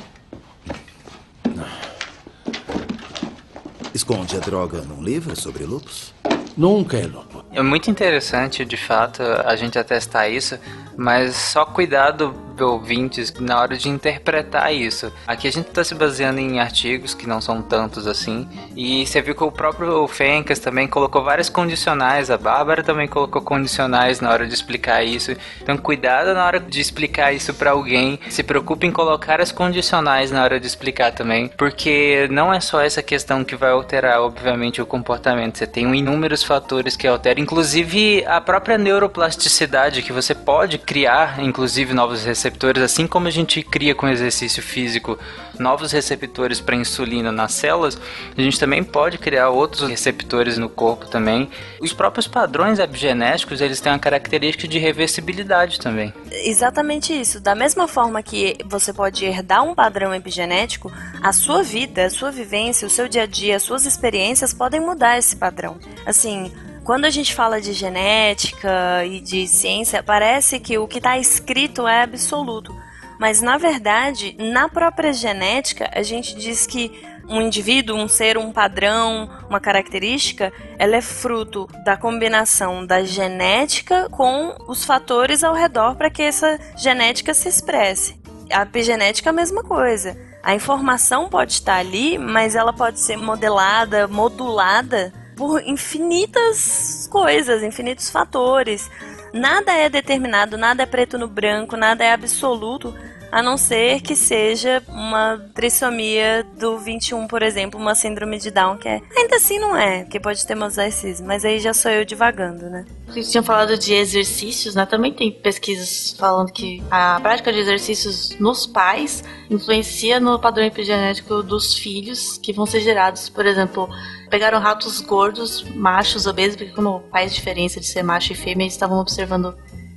Esconde a droga num livro sobre lupus? Nunca é louco. É muito interessante, de fato, a gente atestar isso, mas só cuidado, ouvintes, na hora de interpretar isso. Aqui a gente está se baseando em artigos que não são tantos assim, e você viu que o próprio Fencas também colocou várias condicionais, a Bárbara também colocou condicionais na hora de explicar isso. Então, cuidado na hora de explicar isso para alguém. Se preocupe em colocar as condicionais na hora de explicar também, porque não é só essa questão que vai alterar, obviamente, o comportamento. Você tem inúmeros fatores que alteram, inclusive a própria neuroplasticidade que você pode criar, inclusive novos receptores, assim como a gente cria com exercício físico novos receptores para insulina nas células, a gente também pode criar outros receptores no corpo também. Os próprios padrões epigenéticos, eles têm uma característica de reversibilidade também. Exatamente isso. Da mesma forma que você pode herdar um padrão epigenético, a sua vida, a sua vivência, o seu dia a dia, as suas experiências podem mudar esse padrão. Assim, quando a gente fala de genética e de ciência, parece que o que está escrito é absoluto. Mas na verdade, na própria genética, a gente diz que um indivíduo, um ser, um padrão, uma característica, ela é fruto da combinação da genética com os fatores ao redor para que essa genética se expresse. A epigenética é a mesma coisa. A informação pode estar ali, mas ela pode ser modelada, modulada por infinitas coisas, infinitos fatores. Nada é determinado, nada é preto no branco, nada é absoluto a não ser que seja uma trissomia do 21, por exemplo, uma síndrome de Down, que é. Ainda assim não é, que pode ter mosaicismo, mas aí já sou eu divagando, né? Vocês tinham falado de exercícios, né? Também tem pesquisas falando que a prática de exercícios nos pais influencia no padrão epigenético dos filhos que vão ser gerados. Por exemplo, pegaram ratos gordos, machos, obesos, porque como faz diferença de ser macho e fêmea, eles estavam observando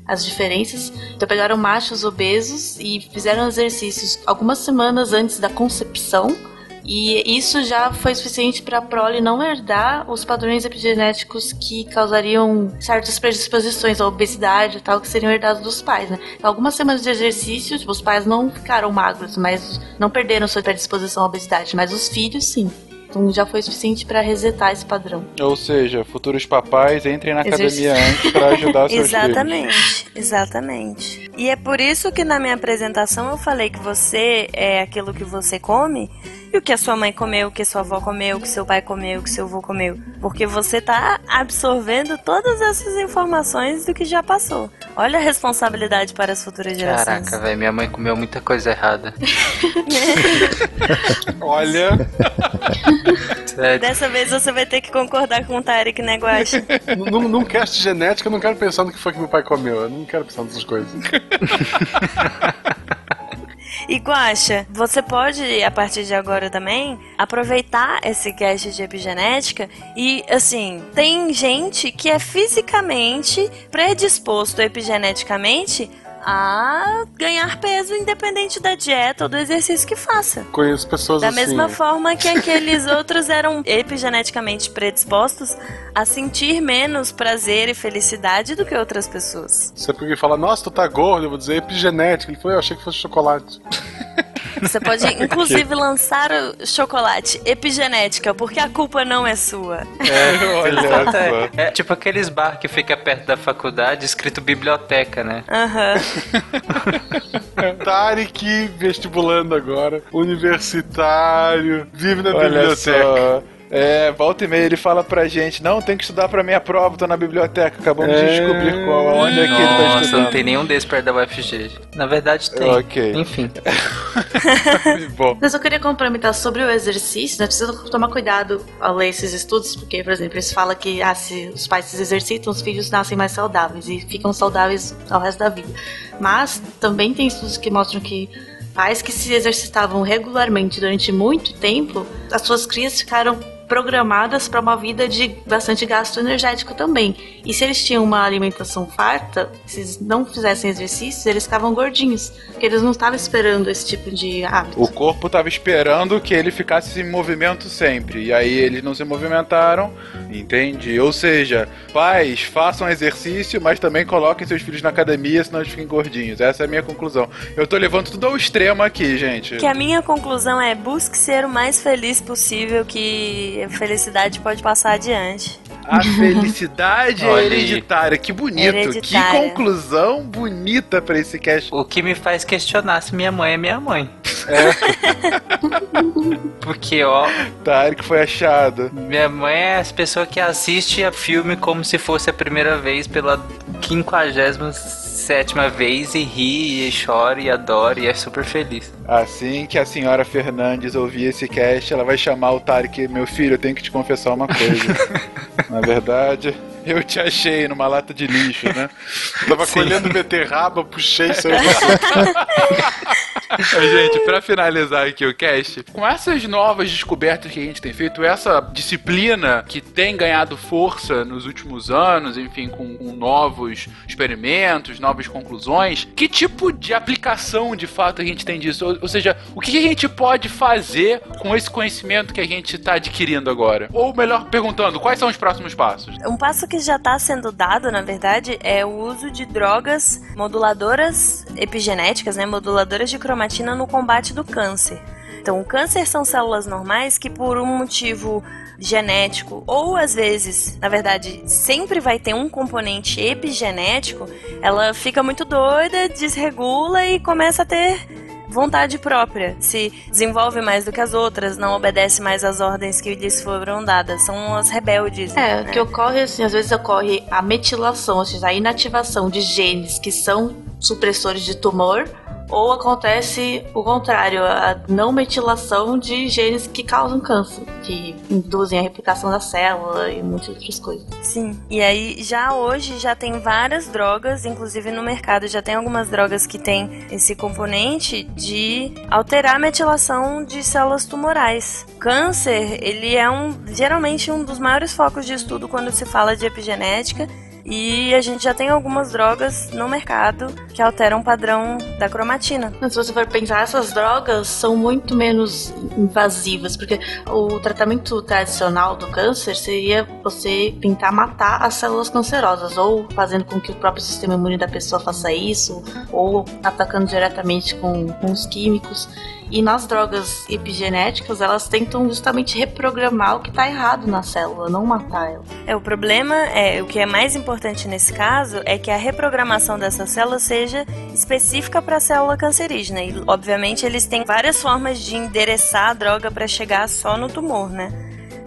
as diferenças. Então pegaram machos obesos e fizeram exercícios algumas semanas antes da concepção. E isso já foi suficiente para a prole não herdar os padrões epigenéticos que causariam certas predisposições à obesidade e tal, que seriam herdados dos pais, né? Então, algumas semanas de exercício, tipo, os pais não ficaram magros, mas não perderam sua predisposição à obesidade, mas os filhos sim. Então já foi suficiente para resetar esse padrão. Ou seja, futuros papais entrem na academia antes para ajudar seus exatamente, filhos. Exatamente. E é por isso que na minha apresentação eu falei que você é aquilo que você come e o que a sua mãe comeu, o que sua avó comeu, o que seu pai comeu, o que seu avô comeu. Porque você tá absorvendo todas essas informações do que já passou. Olha a responsabilidade para as futuras gerações. Caraca, velho, minha mãe comeu muita coisa errada. Olha. Sério. Dessa vez você vai ter que concordar com o Tarek, né, Guaxa? num, num cast genética, eu não quero pensar no que foi que meu pai comeu. Eu não quero pensar nessas coisas. E Guaxa, você pode, a partir de agora também, aproveitar esse cast de epigenética e, assim, tem gente que é fisicamente predisposto epigeneticamente a ganhar peso independente da dieta ou do exercício que faça. Conheço pessoas Da assim. mesma forma que aqueles outros eram epigeneticamente predispostos a sentir menos prazer e felicidade do que outras pessoas. Você porque fala, nossa, tu tá gordo, eu vou dizer epigenética. Ele falou, eu achei que fosse chocolate. Você pode, inclusive, lançar o chocolate epigenética, porque a culpa não é sua. É, olha Exato, só. é, é tipo aqueles bar que fica perto da faculdade, escrito biblioteca, né? Aham. Tarek, vestibulando agora, universitário, vive na Olha biblioteca. só. É, volta e meia ele fala pra gente, não, tem que estudar pra minha prova, tô na biblioteca, acabamos de É. descobrir qual, onde é que ele tá Nossa, estudando. não tem nenhum desses perto da UFG. Na verdade tem. Ok. Enfim. Bom, Mas eu queria complementar sobre o exercício, né? Precisa tomar cuidado ao ler esses estudos, porque, por exemplo, eles falam que ah, se os pais se exercitam, os filhos nascem mais saudáveis e ficam saudáveis ao resto da vida. Mas também tem estudos que mostram que pais que se exercitavam regularmente durante muito tempo, as suas crias ficaram programadas para uma vida de bastante gasto energético também. E se eles tinham uma alimentação farta, se eles não fizessem exercícios, eles ficavam gordinhos, porque eles não estavam esperando esse tipo de hábito. o corpo tava esperando que ele ficasse em movimento sempre, e aí eles não se movimentaram, entende? Ou seja, pais, façam exercício, mas também coloquem seus filhos na academia, senão eles fiquem gordinhos. Essa é a minha conclusão. Eu tô levando tudo ao extremo aqui, gente. Que a minha conclusão é busque ser o mais feliz possível que a felicidade pode passar adiante. A felicidade é hereditária. Que bonito. Que Hereditária. conclusão bonita pra esse cast. O que me faz questionar se minha mãe é minha mãe. Porque, ó, Tarek foi achado. minha mãe é as pessoas que assiste a filme como se fosse a primeira vez pela quinquagésima sétima vez e ri, e chora, e adora, e é super feliz. Assim que a senhora Fernandes ouvir esse cast, ela vai chamar o Tarek, meu filho, eu tenho que te confessar uma coisa. Na verdade, eu te achei numa lata de lixo, né? Tava colhendo beterraba, puxei isso Gente, pra finalizar aqui o cast, com essas novas descobertas que a gente tem feito, essa disciplina que tem ganhado força nos últimos anos, enfim, com, com novos experimentos, novas conclusões, que tipo de aplicação de fato a gente tem disso? Ou, ou seja, o que a gente pode fazer com esse conhecimento que a gente está adquirindo agora? Ou melhor, perguntando, quais são os próximos passos? Um passo que já está sendo dado, na verdade, é o uso de drogas moduladoras epigenéticas, né, moduladoras de cromatina no combate do câncer. Então, o câncer são células normais que, por um motivo genético, ou às vezes, na verdade, sempre vai ter um componente epigenético, ela fica muito doida, desregula e começa a ter vontade própria, se desenvolve mais do que as outras, não obedece mais às ordens que lhes foram dadas, são as rebeldes. É, o que ocorre assim, às vezes ocorre a metilação, ou seja, a inativação de genes que são supressores de tumor ou acontece o contrário, a não metilação de genes que causam câncer, que induzem a replicação da célula e muitas outras coisas. Sim. E aí já hoje já tem várias drogas, inclusive no mercado já tem algumas drogas que tem esse componente de alterar a metilação de células tumorais. Câncer, ele é um geralmente um dos maiores focos de estudo quando se fala de epigenética e a gente já tem algumas drogas no mercado que alteram o padrão da cromatina. Mas se você for pensar, essas drogas são muito menos invasivas, porque o tratamento tradicional do câncer seria você tentar matar as células cancerosas, ou fazendo com que o próprio sistema imune da pessoa faça isso, ou atacando diretamente com, com os químicos. E nas drogas epigenéticas, elas tentam justamente reprogramar o que está errado na célula, não matar ela. É, o problema é, o que é mais importante nesse caso é que a reprogramação dessa célula seja específica para a célula cancerígena. E, obviamente, eles têm várias formas de endereçar a droga para chegar só no tumor, né?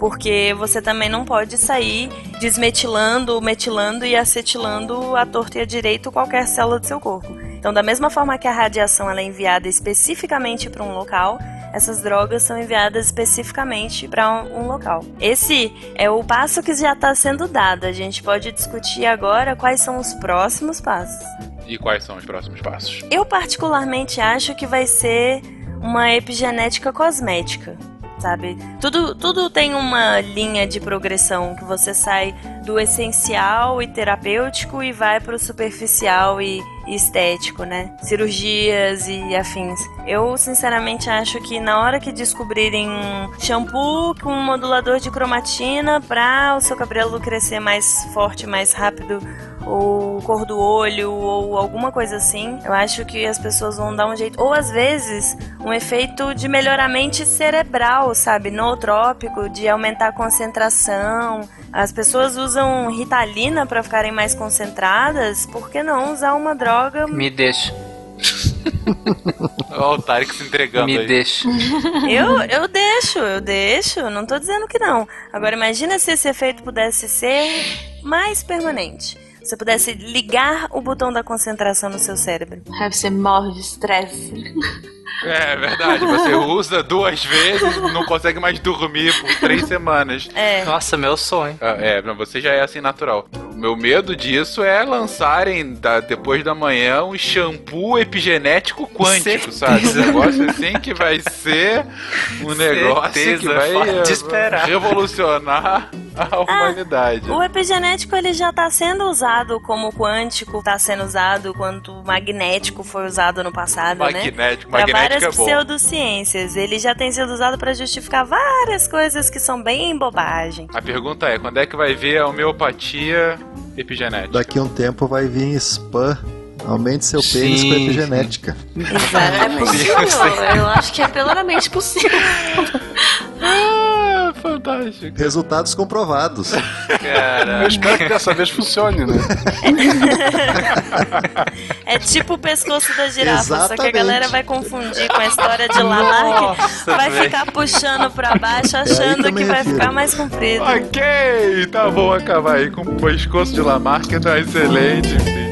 porque você também não pode sair desmetilando, metilando e acetilando a torta e a direito qualquer célula do seu corpo. Então, da mesma forma que a radiação ela é enviada especificamente para um local, essas drogas são enviadas especificamente para um, um, local. Esse é o passo que já está sendo dado. A gente pode discutir agora quais são os próximos passos. E quais são os próximos passos? Eu particularmente acho que vai ser uma epigenética cosmética sabe? Tudo, tudo tem uma linha de progressão que você sai do essencial e terapêutico e vai para o superficial e estético, né? Cirurgias e afins. Eu sinceramente acho que na hora que descobrirem um shampoo com um modulador de cromatina para o seu cabelo crescer mais forte, mais rápido, ou cor do olho, ou alguma coisa assim, eu acho que as pessoas vão dar um jeito. Ou às vezes, um efeito de melhoramento cerebral, sabe? Nootrópico, de aumentar a concentração. As pessoas usam ritalina para ficarem mais concentradas, por que não usar uma droga? Me deixa. Olha o Tarek se entregando Me aí. deixa. Eu, eu deixo, eu deixo, não tô dizendo que não. Agora imagina se esse efeito pudesse ser mais permanente. Se pudesse ligar o botão da concentração no seu cérebro. Aí você morre de estresse. É verdade, você usa duas vezes, não consegue mais dormir por três semanas. É. Nossa, meu sonho. Ah, É, pra você já é assim natural. O meu medo disso é lançarem da- depois da manhã um shampoo epigenético quântico, sabe? Um negócio assim que vai ser um negócio que Certeza, vai eh, esperar. revolucionar a humanidade. O epigenético ele já está sendo usado como quântico, está sendo usado quanto magnético foi usado no passado, né? Magnético, Para magnético várias é bom. pseudociências. Ele já tem sido usado para justificar várias coisas que são bem bobagem. A pergunta é, quando é que vai vir a homeopatia epigenética? Daqui a um tempo vai vir spam. Aumente seu pênis Sim, com epigenética. É possível, eu acho que é plenamente possível. Fantástico. Resultados comprovados. Eu espero que dessa vez funcione, né? É tipo o pescoço da girafa, só que a Exatamente. galera vai confundir com a história de Lamarck, Nossa, vai velho. ficar puxando pra baixo achando também que vai refiro. ficar mais comprido. Ok, tá bom acabar aí com o pescoço de Lamarck, tá excelente, enfim.